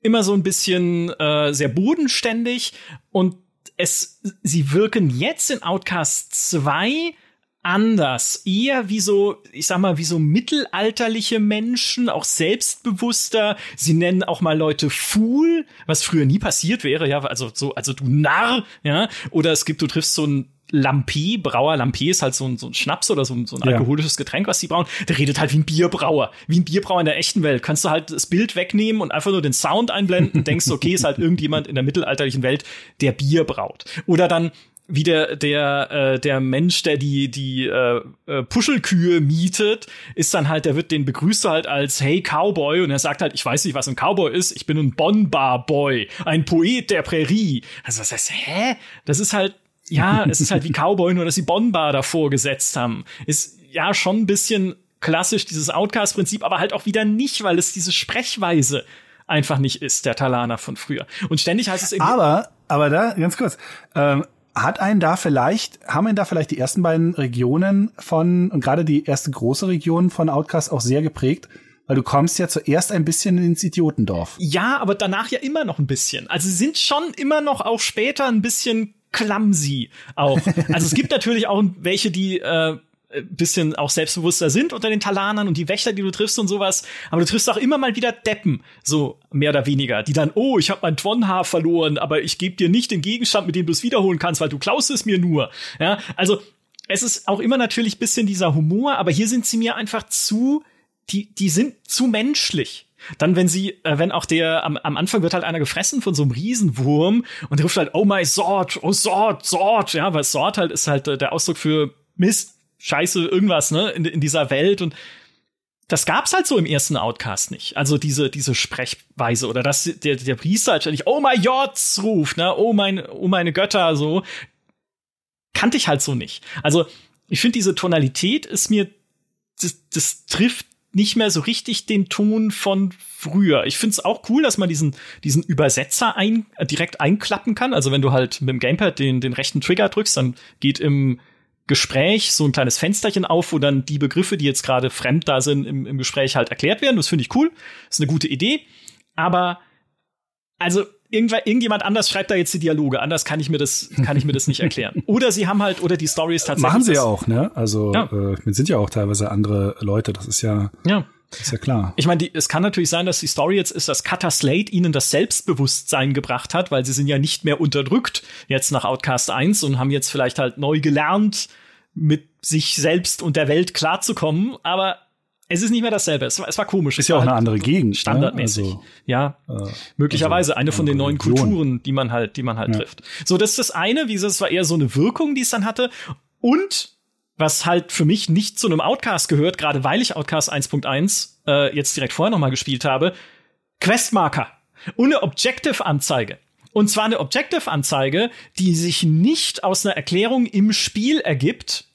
immer so ein bisschen äh, sehr bodenständig. Und es, sie wirken jetzt in Outcast 2 anders. Eher wie so, ich sag mal, wie so mittelalterliche Menschen, auch selbstbewusster. Sie nennen auch mal Leute Fool, was früher nie passiert wäre, ja, also so, also du Narr, ja. Oder es gibt, du triffst so ein Lampi, Brauer Lampi ist halt so ein, so ein Schnaps oder so ein, so ein alkoholisches Getränk, was sie brauen. Der redet halt wie ein Bierbrauer, wie ein Bierbrauer in der echten Welt. Kannst du halt das Bild wegnehmen und einfach nur den Sound einblenden, denkst, okay, ist halt irgendjemand in der mittelalterlichen Welt, der Bier braut. Oder dann wie der der äh, der Mensch, der die die äh, äh, Puschelkühe mietet, ist dann halt, der wird den begrüßt halt als Hey Cowboy und er sagt halt, ich weiß nicht, was ein Cowboy ist, ich bin ein Bonbar Boy, ein Poet der Prärie. Also was heißt, hä? Das ist halt ja, es ist halt wie Cowboy, nur dass sie Bonbar davor gesetzt haben. Ist ja schon ein bisschen klassisch dieses Outcast-Prinzip, aber halt auch wieder nicht, weil es diese Sprechweise einfach nicht ist, der Talana von früher. Und ständig heißt es irgendwie. Aber, aber da, ganz kurz, ähm, hat einen da vielleicht, haben einen da vielleicht die ersten beiden Regionen von, und gerade die erste große Region von Outcast auch sehr geprägt? Weil du kommst ja zuerst ein bisschen ins Idiotendorf. Ja, aber danach ja immer noch ein bisschen. Also sie sind schon immer noch auch später ein bisschen clumsy auch. Also es gibt natürlich auch welche, die äh, bisschen auch selbstbewusster sind unter den Talanern und die Wächter, die du triffst und sowas. Aber du triffst auch immer mal wieder Deppen, so mehr oder weniger, die dann, oh, ich habe mein Twonhaar verloren, aber ich gebe dir nicht den Gegenstand, mit dem du es wiederholen kannst, weil du klaust es mir nur. Ja, also es ist auch immer natürlich bisschen dieser Humor, aber hier sind sie mir einfach zu, die, die sind zu menschlich. Dann, wenn sie, äh, wenn auch der, am, am Anfang wird halt einer gefressen von so einem Riesenwurm und ruft halt, oh my Sword, oh Sword, Sword, ja, weil Sword halt ist halt äh, der Ausdruck für Mist, Scheiße, irgendwas, ne, in, in dieser Welt und das gab's halt so im ersten Outcast nicht. Also diese, diese Sprechweise oder dass der, der Priester halt ständig, oh my Gods ruft, ne, oh mein, oh meine Götter, so. Kannte ich halt so nicht. Also, ich finde, diese Tonalität ist mir, das, das trifft nicht mehr so richtig den Ton von früher. Ich finde es auch cool, dass man diesen, diesen Übersetzer ein, direkt einklappen kann. Also wenn du halt mit dem Gamepad den, den rechten Trigger drückst, dann geht im Gespräch so ein kleines Fensterchen auf, wo dann die Begriffe, die jetzt gerade fremd da sind, im, im Gespräch halt erklärt werden. Das finde ich cool. Das ist eine gute Idee. Aber also irgendjemand anders schreibt da jetzt die Dialoge. Anders kann ich mir das, kann ich mir das nicht erklären. Oder sie haben halt, oder die Story ist tatsächlich. Machen sie ja auch, ne? Also, ja. äh, sind ja auch teilweise andere Leute. Das ist ja. Ja. Ist ja klar. Ich meine, es kann natürlich sein, dass die Story jetzt ist, dass Cutter Slate ihnen das Selbstbewusstsein gebracht hat, weil sie sind ja nicht mehr unterdrückt jetzt nach Outcast 1 und haben jetzt vielleicht halt neu gelernt, mit sich selbst und der Welt klarzukommen. Aber es ist nicht mehr dasselbe. Es war, es war komisch. Ist ja auch eine halt andere Gegend. Ne? Standardmäßig. Also, ja. Äh, möglicherweise also, eine von den neuen Region. Kulturen, die man halt, die man halt ja. trifft. So, das ist das eine, wie es war eher so eine Wirkung, die es dann hatte. Und was halt für mich nicht zu einem Outcast gehört, gerade weil ich Outcast 1.1 äh, jetzt direkt vorher noch mal gespielt habe, Questmarker und eine Objective-Anzeige. Und zwar eine Objective-Anzeige, die sich nicht aus einer Erklärung im Spiel ergibt,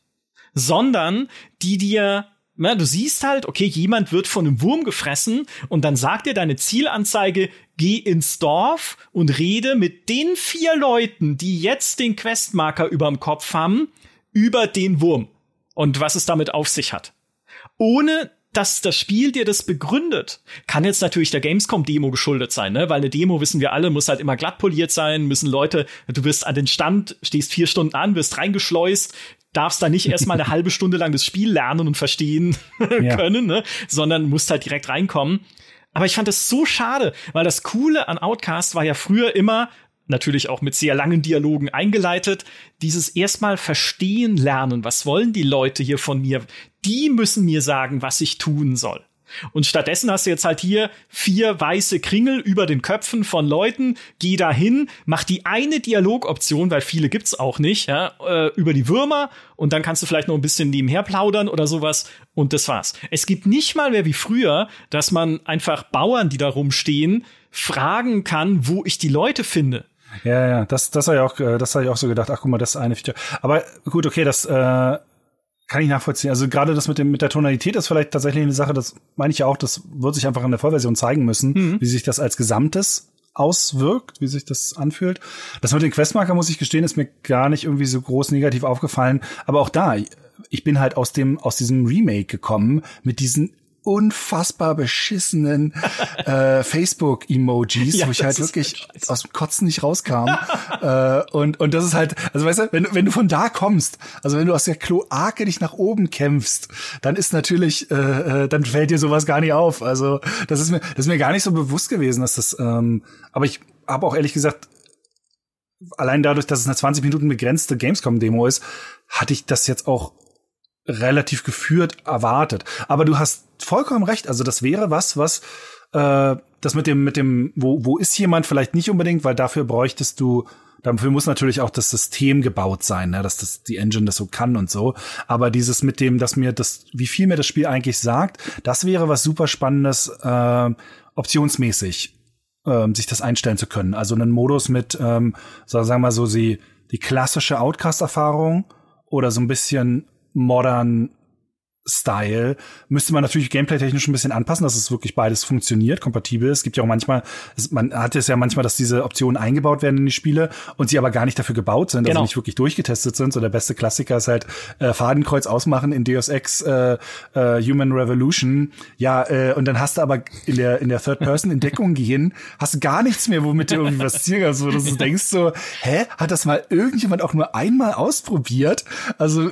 sondern die dir na, du siehst halt, okay, jemand wird von einem Wurm gefressen und dann sagt dir deine Zielanzeige, geh ins Dorf und rede mit den vier Leuten, die jetzt den Questmarker überm Kopf haben über den Wurm und was es damit auf sich hat. Ohne dass das Spiel dir das begründet, kann jetzt natürlich der Gamescom-Demo geschuldet sein, ne? Weil eine Demo, wissen wir alle, muss halt immer glatt poliert sein, müssen Leute, du wirst an den Stand, stehst vier Stunden an, wirst reingeschleust, darfst da nicht erstmal eine halbe Stunde lang das Spiel lernen und verstehen Ja. können, ne? sondern musst halt direkt reinkommen. Aber ich fand es so schade, weil das Coole an Outcast war ja früher immer, natürlich auch mit sehr langen Dialogen eingeleitet, dieses erstmal verstehen lernen. Was wollen die Leute hier von mir? Die müssen mir sagen, was ich tun soll. Und stattdessen hast du jetzt halt hier vier weiße Kringel über den Köpfen von Leuten. Geh da hin, mach die eine Dialogoption, weil viele gibt's auch nicht, ja, äh, über die Würmer und dann kannst du vielleicht noch ein bisschen nebenher plaudern oder sowas und das war's. Es gibt nicht mal mehr wie früher, dass man einfach Bauern, die da rumstehen, fragen kann, wo ich die Leute finde. Ja, ja, das, das habe ich auch, äh, das habe ich auch so gedacht. Ach, guck mal, das ist eine Feature. Aber gut, okay, das äh, kann ich nachvollziehen. Also gerade das mit dem mit der Tonalität ist vielleicht tatsächlich eine Sache. Das meine ich ja auch. Das wird sich einfach in der Vollversion zeigen müssen, wie sich das als Gesamtes auswirkt, wie sich das anfühlt. Das mit den Questmarker muss ich gestehen, ist mir gar nicht irgendwie so groß negativ aufgefallen. Aber auch da, ich bin halt aus dem aus diesem Remake gekommen mit diesen unfassbar beschissenen äh, Facebook-Emojis, Ja, wo ich halt wirklich aus dem Kotzen nicht rauskam. äh, und, und das ist halt, also weißt du, wenn, wenn du von da kommst, also wenn du aus der Kloake dich nach oben kämpfst, dann ist natürlich, äh, äh, dann fällt dir sowas gar nicht auf. Also das ist mir, das ist mir gar nicht so bewusst gewesen, dass das, ähm, aber ich habe auch ehrlich gesagt, allein dadurch, dass es eine 20 Minuten begrenzte Gamescom-Demo ist, hatte ich das jetzt auch relativ geführt erwartet. Aber du hast vollkommen recht. Also das wäre was, was äh, das mit dem, mit dem, wo, wo ist jemand vielleicht nicht unbedingt, weil dafür bräuchtest du, dafür muss natürlich auch das System gebaut sein, ne, dass das die Engine das so kann und so. Aber dieses mit dem, dass mir das, wie viel mir das Spiel eigentlich sagt, das wäre was super Spannendes, äh, optionsmäßig ähm, sich das einstellen zu können. Also einen Modus mit, ähm, so, sagen wir mal so, die, die klassische Outcast-Erfahrung oder so ein bisschen modern Style müsste man natürlich gameplay-technisch ein bisschen anpassen, dass es wirklich beides funktioniert, kompatibel ist. Es gibt ja auch manchmal, es, man hat es ja manchmal, dass diese Optionen eingebaut werden in die Spiele und sie aber gar nicht dafür gebaut sind, Genau. also nicht wirklich durchgetestet sind. So der beste Klassiker ist halt äh, Fadenkreuz ausmachen in Deus Ex äh, äh, Human Revolution. Ja, äh, und dann hast du aber in der in der Third Person in Deckung gehen, hast du gar nichts mehr, womit du irgendwie was zielen kannst, wo du denkst so, hä, hat das mal irgendjemand auch nur einmal ausprobiert? Also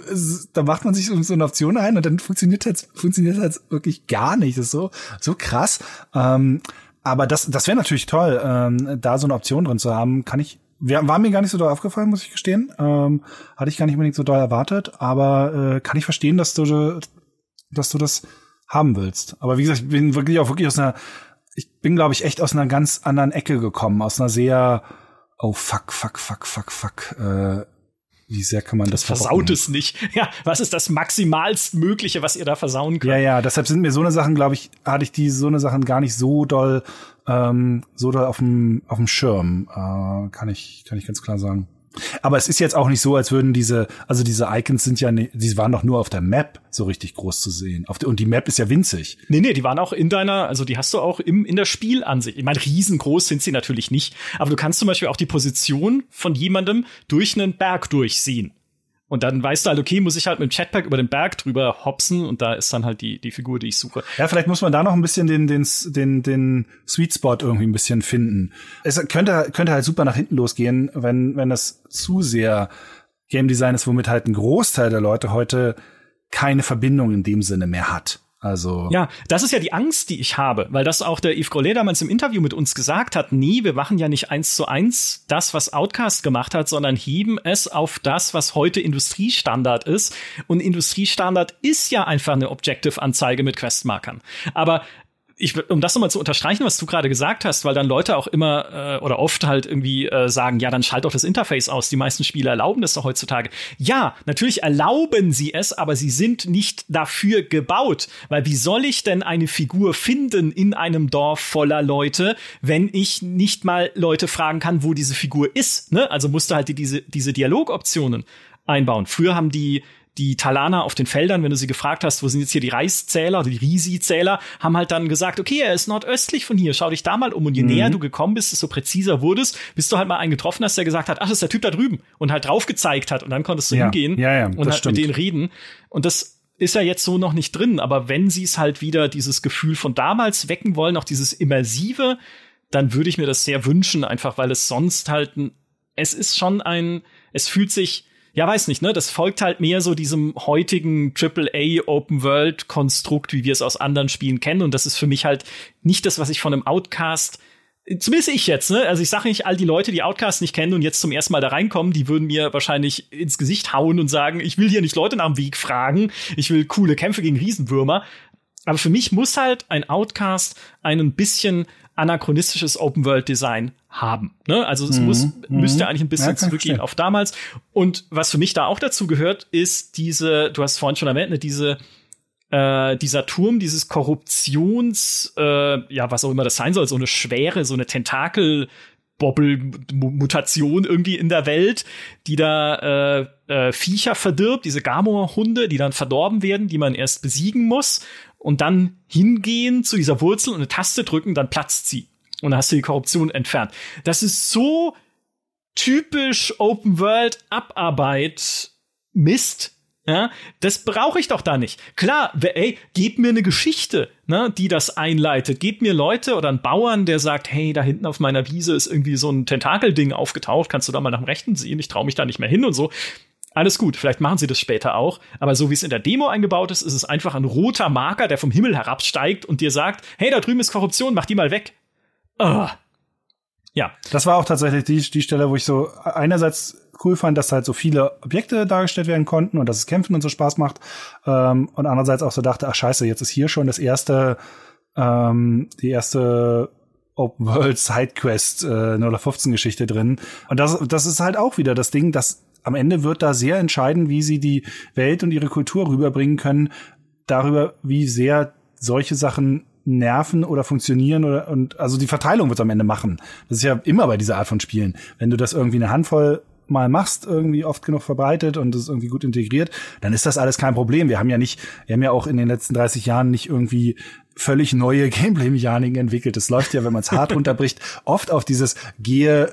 da macht man sich so eine Option ein und dann funktioniert halt funktioniert halt wirklich gar nicht. Das ist so so krass. Ähm, aber das das wäre natürlich toll, ähm, da so eine Option drin zu haben. Kann ich war mir gar nicht so doll aufgefallen, muss ich gestehen. Ähm, hatte ich gar nicht unbedingt so doll erwartet, aber äh, kann ich verstehen, dass du, dass du das haben willst. Aber wie gesagt, ich bin wirklich auch wirklich aus einer, ich bin, glaube ich, echt aus einer ganz anderen Ecke gekommen, aus einer sehr, oh fuck, fuck, fuck, fuck, fuck, äh, wie sehr kann man das, Versaut es nicht. Ja, was ist das maximalst Mögliche, was ihr da versauen könnt? Ja, ja, deshalb sind mir so eine Sachen, glaube ich, hatte ich die so eine Sachen gar nicht so doll, ähm, so doll auf dem auf dem Schirm, äh, kann ich kann ich ganz klar sagen. Aber es ist jetzt auch nicht so, als würden diese, also diese Icons sind ja, die waren doch nur auf der Map so richtig groß zu sehen. Auf der, und die Map ist ja winzig. Nee, nee, die waren auch in deiner, also die hast du auch im, in der Spielansicht. Ich meine, riesengroß sind sie natürlich nicht, aber du kannst zum Beispiel auch die Position von jemandem durch einen Berg durchsehen. Und dann weißt du halt, okay, muss ich halt mit dem Chatpack über den Berg drüber hopsen und da ist dann halt die, die Figur, die ich suche. Ja, vielleicht muss man da noch ein bisschen den, den, den, den Sweet Spot irgendwie ein bisschen finden. Es könnte, könnte halt super nach hinten losgehen, wenn, wenn das zu sehr Game Design ist, womit halt ein Großteil der Leute heute keine Verbindung in dem Sinne mehr hat. Also. Ja, das ist ja die Angst, die ich habe, weil das auch der Yves Grollet damals im Interview mit uns gesagt hat. Nee, wir machen ja nicht eins zu eins das, was Outcast gemacht hat, sondern heben es auf das, was heute Industriestandard ist. Und Industriestandard ist ja einfach eine Objective-Anzeige mit Questmarkern. Aber ich, um das nochmal zu unterstreichen, was du gerade gesagt hast, weil dann Leute auch immer äh, oder oft halt irgendwie äh, sagen, ja, dann schalt doch das Interface aus. Die meisten Spiele erlauben das doch heutzutage. Ja, natürlich erlauben sie es, aber sie sind nicht dafür gebaut. Weil wie soll ich denn eine Figur finden in einem Dorf voller Leute, wenn ich nicht mal Leute fragen kann, wo diese Figur ist? Ne? Also musste halt die, diese, diese Dialogoptionen einbauen. Früher haben die die Talaner auf den Feldern, wenn du sie gefragt hast, wo sind jetzt hier die Reiszähler oder die Risi-Zähler, haben halt dann gesagt, okay, er ist nordöstlich von hier, schau dich da mal um. Und je Mhm. näher du gekommen bist, desto präziser wurdest, bis du halt mal einen getroffen hast, der gesagt hat, ach, das ist der Typ da drüben und halt drauf gezeigt hat. Und dann konntest du Ja, hingehen ja, ja, und halt stimmt. mit denen reden. Und das ist ja jetzt so noch nicht drin, aber wenn sie es halt wieder dieses Gefühl von damals wecken wollen, auch dieses Immersive, dann würde ich mir das sehr wünschen, einfach weil es sonst halt ein, es ist schon ein, es fühlt sich ja, weiß nicht, ne? Das folgt halt mehr so diesem heutigen AAA Open World Konstrukt, wie wir es aus anderen Spielen kennen. Und das ist für mich halt nicht das, was ich von einem Outcast zumindest ich jetzt, ne? Also ich sage nicht, all die Leute, die Outcast nicht kennen und jetzt zum ersten Mal da reinkommen, die würden mir wahrscheinlich ins Gesicht hauen und sagen, ich will hier nicht Leute nach dem Weg fragen, ich will coole Kämpfe gegen Riesenwürmer. Aber für mich muss halt ein Outcast ein bisschen anachronistisches Open-World-Design haben. Ne? Also es mhm. muss, müsste mhm. eigentlich ein bisschen ja, zurückgehen auf damals. Und was für mich da auch dazu gehört, ist diese, du hast vorhin schon erwähnt, ne, diese äh, dieser Turm, dieses Korruptions, äh, ja, was auch immer das sein soll, so eine schwere, so eine Tentakel Bobbel-Mutation irgendwie in der Welt, die da äh, äh, Viecher verdirbt, diese Gamor-Hunde, die dann verdorben werden, die man erst besiegen muss und dann hingehen zu dieser Wurzel und eine Taste drücken, dann platzt sie. Und dann hast du die Korruption entfernt. Das ist so typisch Open World Abarbeit Mist. Ja, das brauche ich doch da nicht. Klar, ey, gib mir eine Geschichte, ne, die das einleitet. Gib mir Leute oder einen Bauern, der sagt, hey, da hinten auf meiner Wiese ist irgendwie so ein Tentakelding aufgetaucht, kannst du da mal nach dem Rechten sehen? Ich traue mich da nicht mehr hin und so. Alles gut, vielleicht machen sie das später auch, aber so wie es in der Demo eingebaut ist, ist es einfach ein roter Marker, der vom Himmel herabsteigt und dir sagt, hey, da drüben ist Korruption, mach die mal weg. Uh. Ja. Das war auch tatsächlich die, die Stelle, wo ich so einerseits cool fand, dass halt so viele Objekte dargestellt werden konnten und dass es Kämpfen und so Spaß macht. Ähm, und andererseits auch so dachte, ach scheiße, jetzt ist hier schon das erste, ähm, die erste Open World Sidequest äh, 015 Geschichte drin. Und das, das ist halt auch wieder das Ding, dass am Ende wird da sehr entscheiden, wie sie die Welt und ihre Kultur rüberbringen können, darüber, wie sehr solche Sachen nerven oder funktionieren oder und also die Verteilung wird am Ende machen. Das ist ja immer bei dieser Art von Spielen. Wenn du das irgendwie eine Handvoll mal machst, irgendwie oft genug verbreitet und es irgendwie gut integriert, dann ist das alles kein Problem. Wir haben ja nicht, wir haben ja auch in den letzten 30 Jahren nicht irgendwie völlig neue Gameplay-Mechaniken entwickelt. Das läuft ja, wenn man es hart runterbricht, oft auf dieses gehe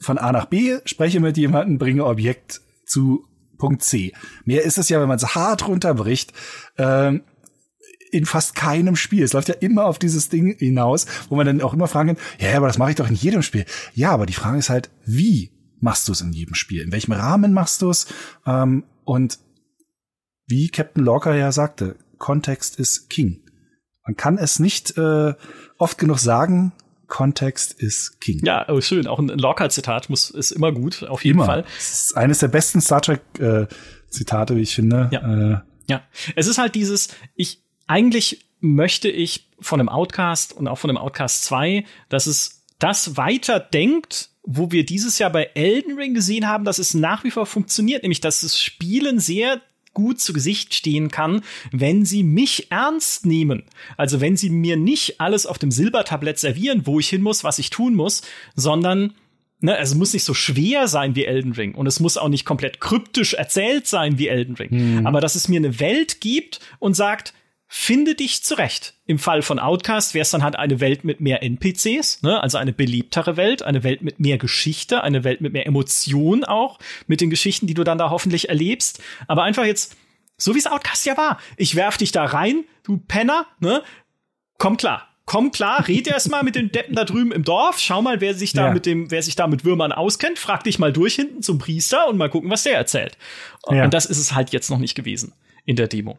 von A nach B, spreche mit jemandem, bringe Objekt zu Punkt C. Mehr ist es ja, wenn man es hart runterbricht, ähm, in fast keinem Spiel. Es läuft ja immer auf dieses Ding hinaus, wo man dann auch immer fragen kann, ja, aber das mache ich doch in jedem Spiel. Ja, aber die Frage ist halt, wie machst du es in jedem Spiel? In welchem Rahmen machst du es? Ähm, und wie Captain Locker ja sagte, Kontext ist King. Man kann es nicht äh, oft genug sagen, Kontext ist King. Ja, oh, schön. Auch ein Locker-Zitat muss ist immer gut, auf jeden immer. Fall. Das ist eines der besten Star Trek-Zitate, äh, wie ich finde. Ja. Äh, ja. Es ist halt dieses, ich, eigentlich möchte ich von einem Outcast und auch von einem Outcast 2, dass es das weiter denkt, wo wir dieses Jahr bei Elden Ring gesehen haben, dass es nach wie vor funktioniert, nämlich dass das Spielen sehr gut zu Gesicht stehen kann, wenn sie mich ernst nehmen. Also wenn sie mir nicht alles auf dem Silbertablett servieren, wo ich hin muss, was ich tun muss, sondern Ne, also es muss nicht so schwer sein wie Elden Ring und es muss auch nicht komplett kryptisch erzählt sein wie Elden Ring. Mhm. Aber dass es mir eine Welt gibt und sagt, finde dich zurecht. Im Fall von Outcast wäre es dann halt eine Welt mit mehr NPCs, ne? also eine beliebtere Welt, eine Welt mit mehr Geschichte, eine Welt mit mehr Emotion auch, mit den Geschichten, die du dann da hoffentlich erlebst. Aber einfach jetzt, so wie es Outcast ja war. Ich werf dich da rein, du Penner, ne? Komm klar. Komm klar, red erst mal mit den Deppen da drüben im Dorf, schau mal, wer sich da ja. mit dem, wer sich da mit Würmern auskennt, frag dich mal durch hinten zum Priester und mal gucken, was der erzählt. Ja. Und das ist es halt jetzt noch nicht gewesen in der Demo.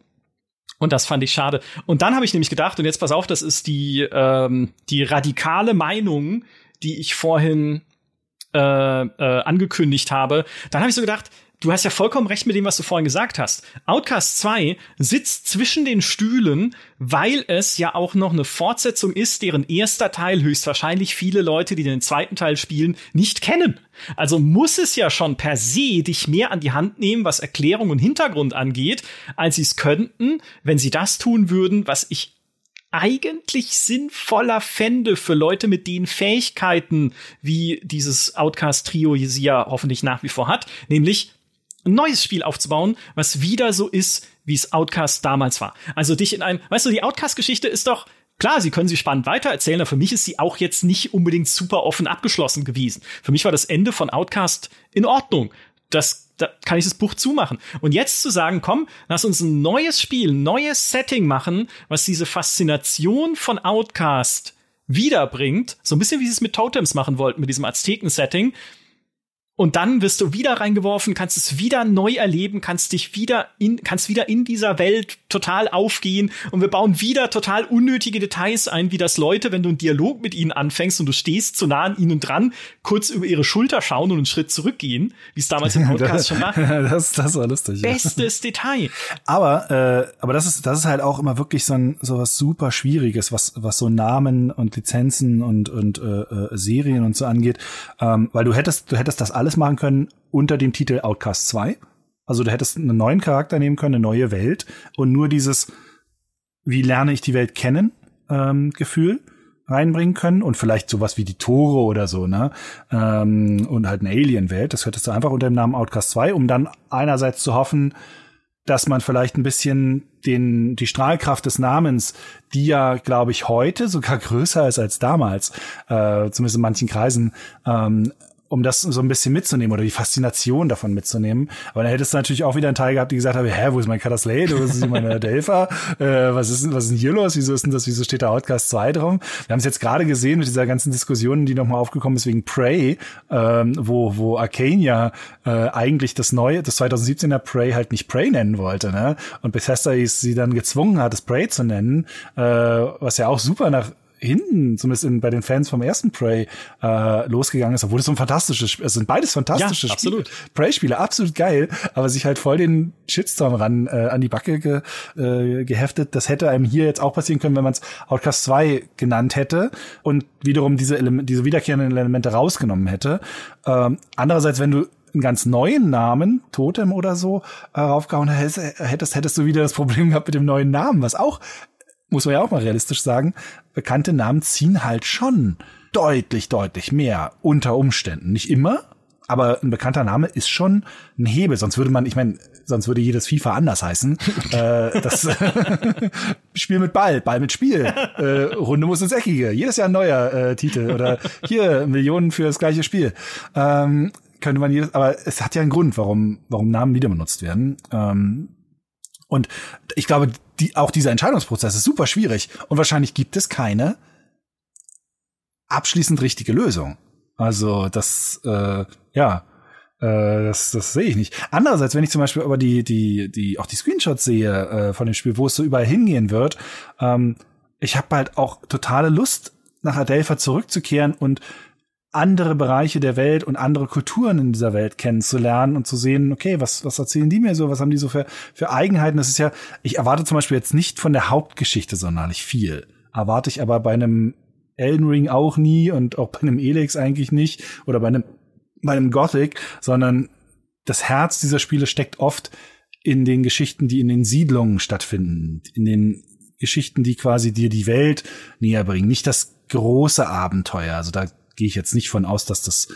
Und das fand ich schade. Und dann habe ich nämlich gedacht, und jetzt pass auf, das ist die, ähm, die radikale Meinung, die ich vorhin äh, äh, angekündigt habe. Dann habe ich so gedacht, du hast ja vollkommen recht mit dem, was du vorhin gesagt hast. Outcast 2 sitzt zwischen den Stühlen, weil es ja auch noch eine Fortsetzung ist, deren erster Teil höchstwahrscheinlich viele Leute, die den zweiten Teil spielen, nicht kennen. Also muss es ja schon per se dich mehr an die Hand nehmen, was Erklärung und Hintergrund angeht, als sie es könnten, wenn sie das tun würden, was ich eigentlich sinnvoller fände für Leute mit den Fähigkeiten, wie dieses Outcast-Trio sie ja hoffentlich nach wie vor hat, nämlich ein neues Spiel aufzubauen, was wieder so ist, wie es Outcast damals war. Also dich in einem, weißt du, die Outcast-Geschichte ist doch, Klar, sie können sie spannend weitererzählen, aber für mich ist sie auch jetzt nicht unbedingt super offen abgeschlossen gewesen. Für mich war das Ende von Outcast in Ordnung. Das, da kann ich das Buch zumachen. Und jetzt zu sagen, komm, lass uns ein neues Spiel, ein neues Setting machen, was diese Faszination von Outcast wiederbringt, so ein bisschen wie sie es mit Totems machen wollten, mit diesem Azteken-Setting, und dann wirst du wieder reingeworfen, kannst es wieder neu erleben, kannst dich wieder in, kannst wieder in dieser Welt total aufgehen und wir bauen wieder total unnötige Details ein, wie das Leute, wenn du einen Dialog mit ihnen anfängst und du stehst zu nah an ihnen dran, kurz über ihre Schulter schauen und einen Schritt zurückgehen, wie es damals im Podcast schon war. das, das war lustig. Bestes ja. Detail. Aber, äh, aber das ist, das ist halt auch immer wirklich so ein, so was super Schwieriges, was, was so Namen und Lizenzen und, und, äh, äh Serien und so angeht, ähm, weil du hättest, du hättest das alles alles machen können unter dem Titel Outcast 2. Also du hättest einen neuen Charakter nehmen können, eine neue Welt und nur dieses, wie lerne ich die Welt kennen, ähm, Gefühl reinbringen können und vielleicht sowas wie die Tore oder so, ne? Ähm, und halt eine Alien-Welt. Das hättest du einfach unter dem Namen Outcast 2, um dann einerseits zu hoffen, dass man vielleicht ein bisschen den, die Strahlkraft des Namens, die ja, glaube ich, heute sogar größer ist als damals, äh, zumindest in manchen Kreisen, ähm, um das so ein bisschen mitzunehmen oder die Faszination davon mitzunehmen. Aber dann hättest du natürlich auch wieder einen Teil gehabt, die gesagt haben, hä, wo ist mein Kataslade, wo ist meine Delpha, äh, was ist, was ist denn hier los, wieso ist denn das, wieso steht da Outcast 2 drauf? Wir haben es jetzt gerade gesehen mit dieser ganzen Diskussion, die nochmal aufgekommen ist wegen Prey, ähm, wo, wo Arcania äh, eigentlich das neue, das 2017er Prey halt nicht Prey nennen wollte, ne? Und Bethesda sie dann gezwungen hat, es Prey zu nennen, äh, was ja auch super nach hinten, zumindest in, bei den Fans vom ersten Prey, äh, losgegangen ist, obwohl es so ein fantastisches Spiel, es sind beides fantastische ja, absolut. Prey-Spiele, absolut geil, aber sich halt voll den Shitstorm ran äh, an die Backe ge, äh, geheftet. Das hätte einem hier jetzt auch passieren können, wenn man es Outcast 2 genannt hätte und wiederum diese, Element, diese wiederkehrenden Elemente rausgenommen hätte. Ähm, andererseits, wenn du einen ganz neuen Namen, Totem oder so, äh, raufgehauen hättest, hättest du wieder das Problem gehabt mit dem neuen Namen, was auch muss man ja auch mal realistisch sagen, bekannte Namen ziehen halt schon deutlich, deutlich mehr unter Umständen. Nicht immer, aber ein bekannter Name ist schon ein Hebel. Sonst würde man, ich meine, sonst würde jedes FIFA anders heißen. äh, das Spiel mit Ball, Ball mit Spiel, äh, Runde muss ins Eckige. Jedes Jahr ein neuer äh, Titel oder hier Millionen für das gleiche Spiel. Ähm, könnte man jedes, aber es hat ja einen Grund, warum, warum Namen wieder benutzt werden. Ähm, und ich glaube, die, auch dieser Entscheidungsprozess ist super schwierig. Und wahrscheinlich gibt es keine abschließend richtige Lösung. Also das, äh, ja, äh, das, das sehe ich nicht. Andererseits, wenn ich zum Beispiel aber die, die, die, auch die Screenshots sehe äh, von dem Spiel, wo es so überall hingehen wird, ähm, ich habe halt auch totale Lust, nach Adelpha zurückzukehren und andere Bereiche der Welt und andere Kulturen in dieser Welt kennenzulernen und zu sehen, okay, was, was erzählen die mir so, was haben die so für, für Eigenheiten? Das ist ja, ich erwarte zum Beispiel jetzt nicht von der Hauptgeschichte sonderlich viel. Erwarte ich aber bei einem Elden Ring auch nie und auch bei einem Elex eigentlich nicht oder bei einem, bei einem Gothic, sondern das Herz dieser Spiele steckt oft in den Geschichten, die in den Siedlungen stattfinden, in den Geschichten, die quasi dir die Welt näher bringen, nicht das große Abenteuer. Also da gehe ich jetzt nicht von aus, dass das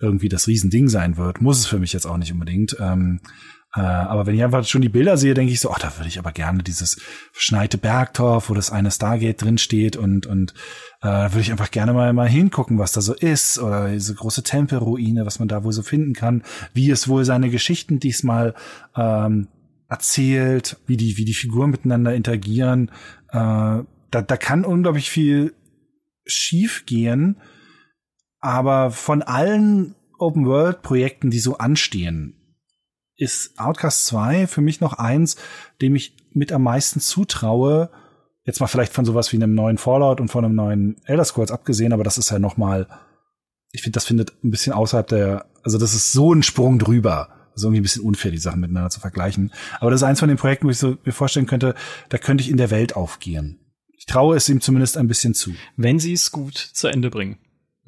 irgendwie das Riesending sein wird. Muss es für mich jetzt auch nicht unbedingt. Ähm, äh, aber wenn ich einfach schon die Bilder sehe, denke ich so, ach, da würde ich aber gerne dieses verschneite Bergtorf, wo das eine Stargate drin steht und und äh, würde ich einfach gerne mal mal hingucken, was da so ist oder diese große Tempelruine, was man da wohl so finden kann, wie es wohl seine Geschichten diesmal ähm, erzählt, wie die wie die Figuren miteinander interagieren. Äh, da, da kann unglaublich viel schief gehen aber von allen Open-World-Projekten, die so anstehen, ist Outcast 2 für mich noch eins, dem ich mit am meisten zutraue. Jetzt mal vielleicht von sowas wie einem neuen Fallout und von einem neuen Elder Scrolls abgesehen, aber das ist ja noch mal, ich finde, das findet ein bisschen außerhalb der, also das ist so ein Sprung drüber. Also irgendwie ein bisschen unfair, die Sachen miteinander zu vergleichen. Aber das ist eins von den Projekten, wo ich so mir vorstellen könnte, da könnte ich in der Welt aufgehen. Ich traue es ihm zumindest ein bisschen zu. Wenn sie es gut zu Ende bringen.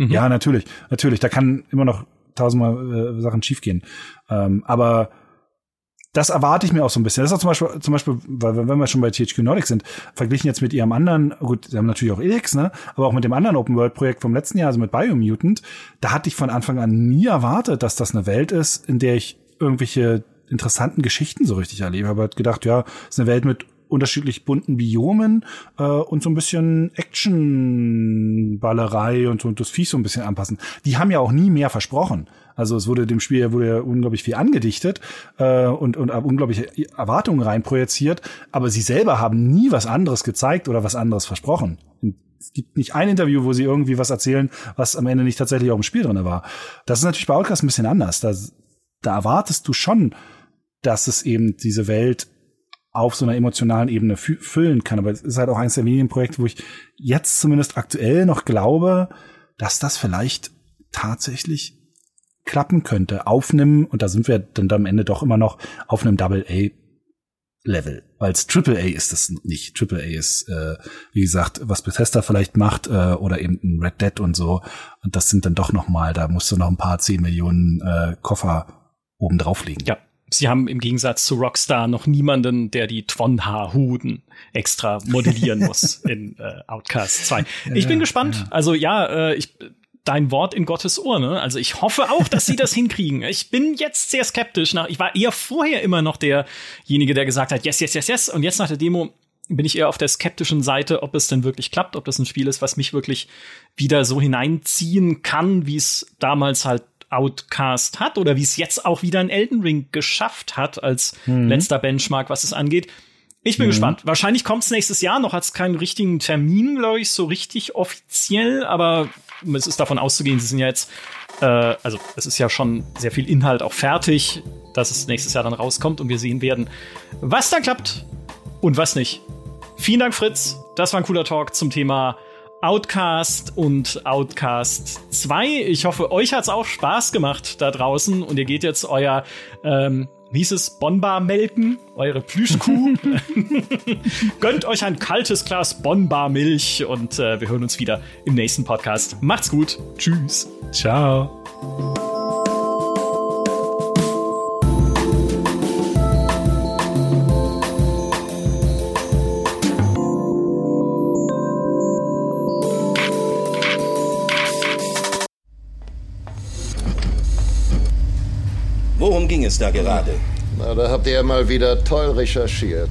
Mhm. Ja, natürlich, natürlich. Da kann immer noch tausendmal äh, Sachen schiefgehen. Ähm, aber das erwarte ich mir auch so ein bisschen. Das ist auch zum Beispiel, zum Beispiel, weil wenn wir schon bei THQ Nordic sind, verglichen jetzt mit ihrem anderen, gut, sie haben natürlich auch Elix, ne, aber auch mit dem anderen Open World Projekt vom letzten Jahr, also mit Biomutant, da hatte ich von Anfang an nie erwartet, dass das eine Welt ist, in der ich irgendwelche interessanten Geschichten so richtig erlebe. Habe halt gedacht, ja, es ist eine Welt mit unterschiedlich bunten Biomen äh, und so ein bisschen Action-Ballerei und, und das Vieh so ein bisschen anpassen. Die haben ja auch nie mehr versprochen. Also es wurde dem Spiel wurde ja unglaublich viel angedichtet äh, und, und unglaubliche Erwartungen reinprojiziert, aber sie selber haben nie was anderes gezeigt oder was anderes versprochen. es gibt nicht ein Interview, wo sie irgendwie was erzählen, was am Ende nicht tatsächlich auch im Spiel drin war. Das ist natürlich bei Outcast ein bisschen anders. Da, da erwartest du schon, dass es eben diese Welt auf so einer emotionalen Ebene füllen kann. Aber es ist halt auch eines der wenigen Projekte, wo ich jetzt zumindest aktuell noch glaube, dass das vielleicht tatsächlich klappen könnte. Auf einem, und da sind wir dann am Ende doch immer noch auf einem Double A Level. Weil Triple A ist das nicht. Triple A ist, äh, wie gesagt, was Bethesda vielleicht macht, äh, oder eben ein Red Dead und so. Und das sind dann doch noch mal, da musst du noch ein paar zehn Millionen äh, Koffer oben drauflegen. Ja. Sie haben im Gegensatz zu Rockstar noch niemanden, der die Tronha-Huden extra modellieren muss in äh, Outcast 2. Ich bin gespannt. Also ja, äh, ich dein Wort in Gottes Ohr, ne? Also ich hoffe auch, dass sie das hinkriegen. Ich bin jetzt sehr skeptisch. Nach, ich war eher vorher immer noch derjenige, der gesagt hat, yes, yes, yes, yes. Und jetzt nach der Demo bin ich eher auf der skeptischen Seite, ob es denn wirklich klappt, ob das ein Spiel ist, was mich wirklich wieder so hineinziehen kann, wie es damals halt Outcast hat oder wie es jetzt auch wieder ein Elden Ring geschafft hat als mhm. letzter Benchmark, was es angeht. Ich bin mhm. gespannt. Wahrscheinlich kommt es nächstes Jahr noch, hat es keinen richtigen Termin, glaube ich, so richtig offiziell, aber es ist davon auszugehen, sie sind ja jetzt, äh, also es ist ja schon sehr viel Inhalt auch fertig, dass es nächstes Jahr dann rauskommt und wir sehen werden, was da klappt und was nicht. Vielen Dank, Fritz. Das war ein cooler Talk zum Thema Outcast und Outcast 2. Ich hoffe, euch hat's auch Spaß gemacht da draußen und ihr geht jetzt euer ähm, wie hieß es, Bonbar melken, eure Plüschkuh. Gönnt euch ein kaltes Glas Bonbar Milch und äh, wir hören uns wieder im nächsten Podcast. Macht's gut. Tschüss. Ciao. Ging es da gerade? Na, da habt ihr mal wieder toll recherchiert.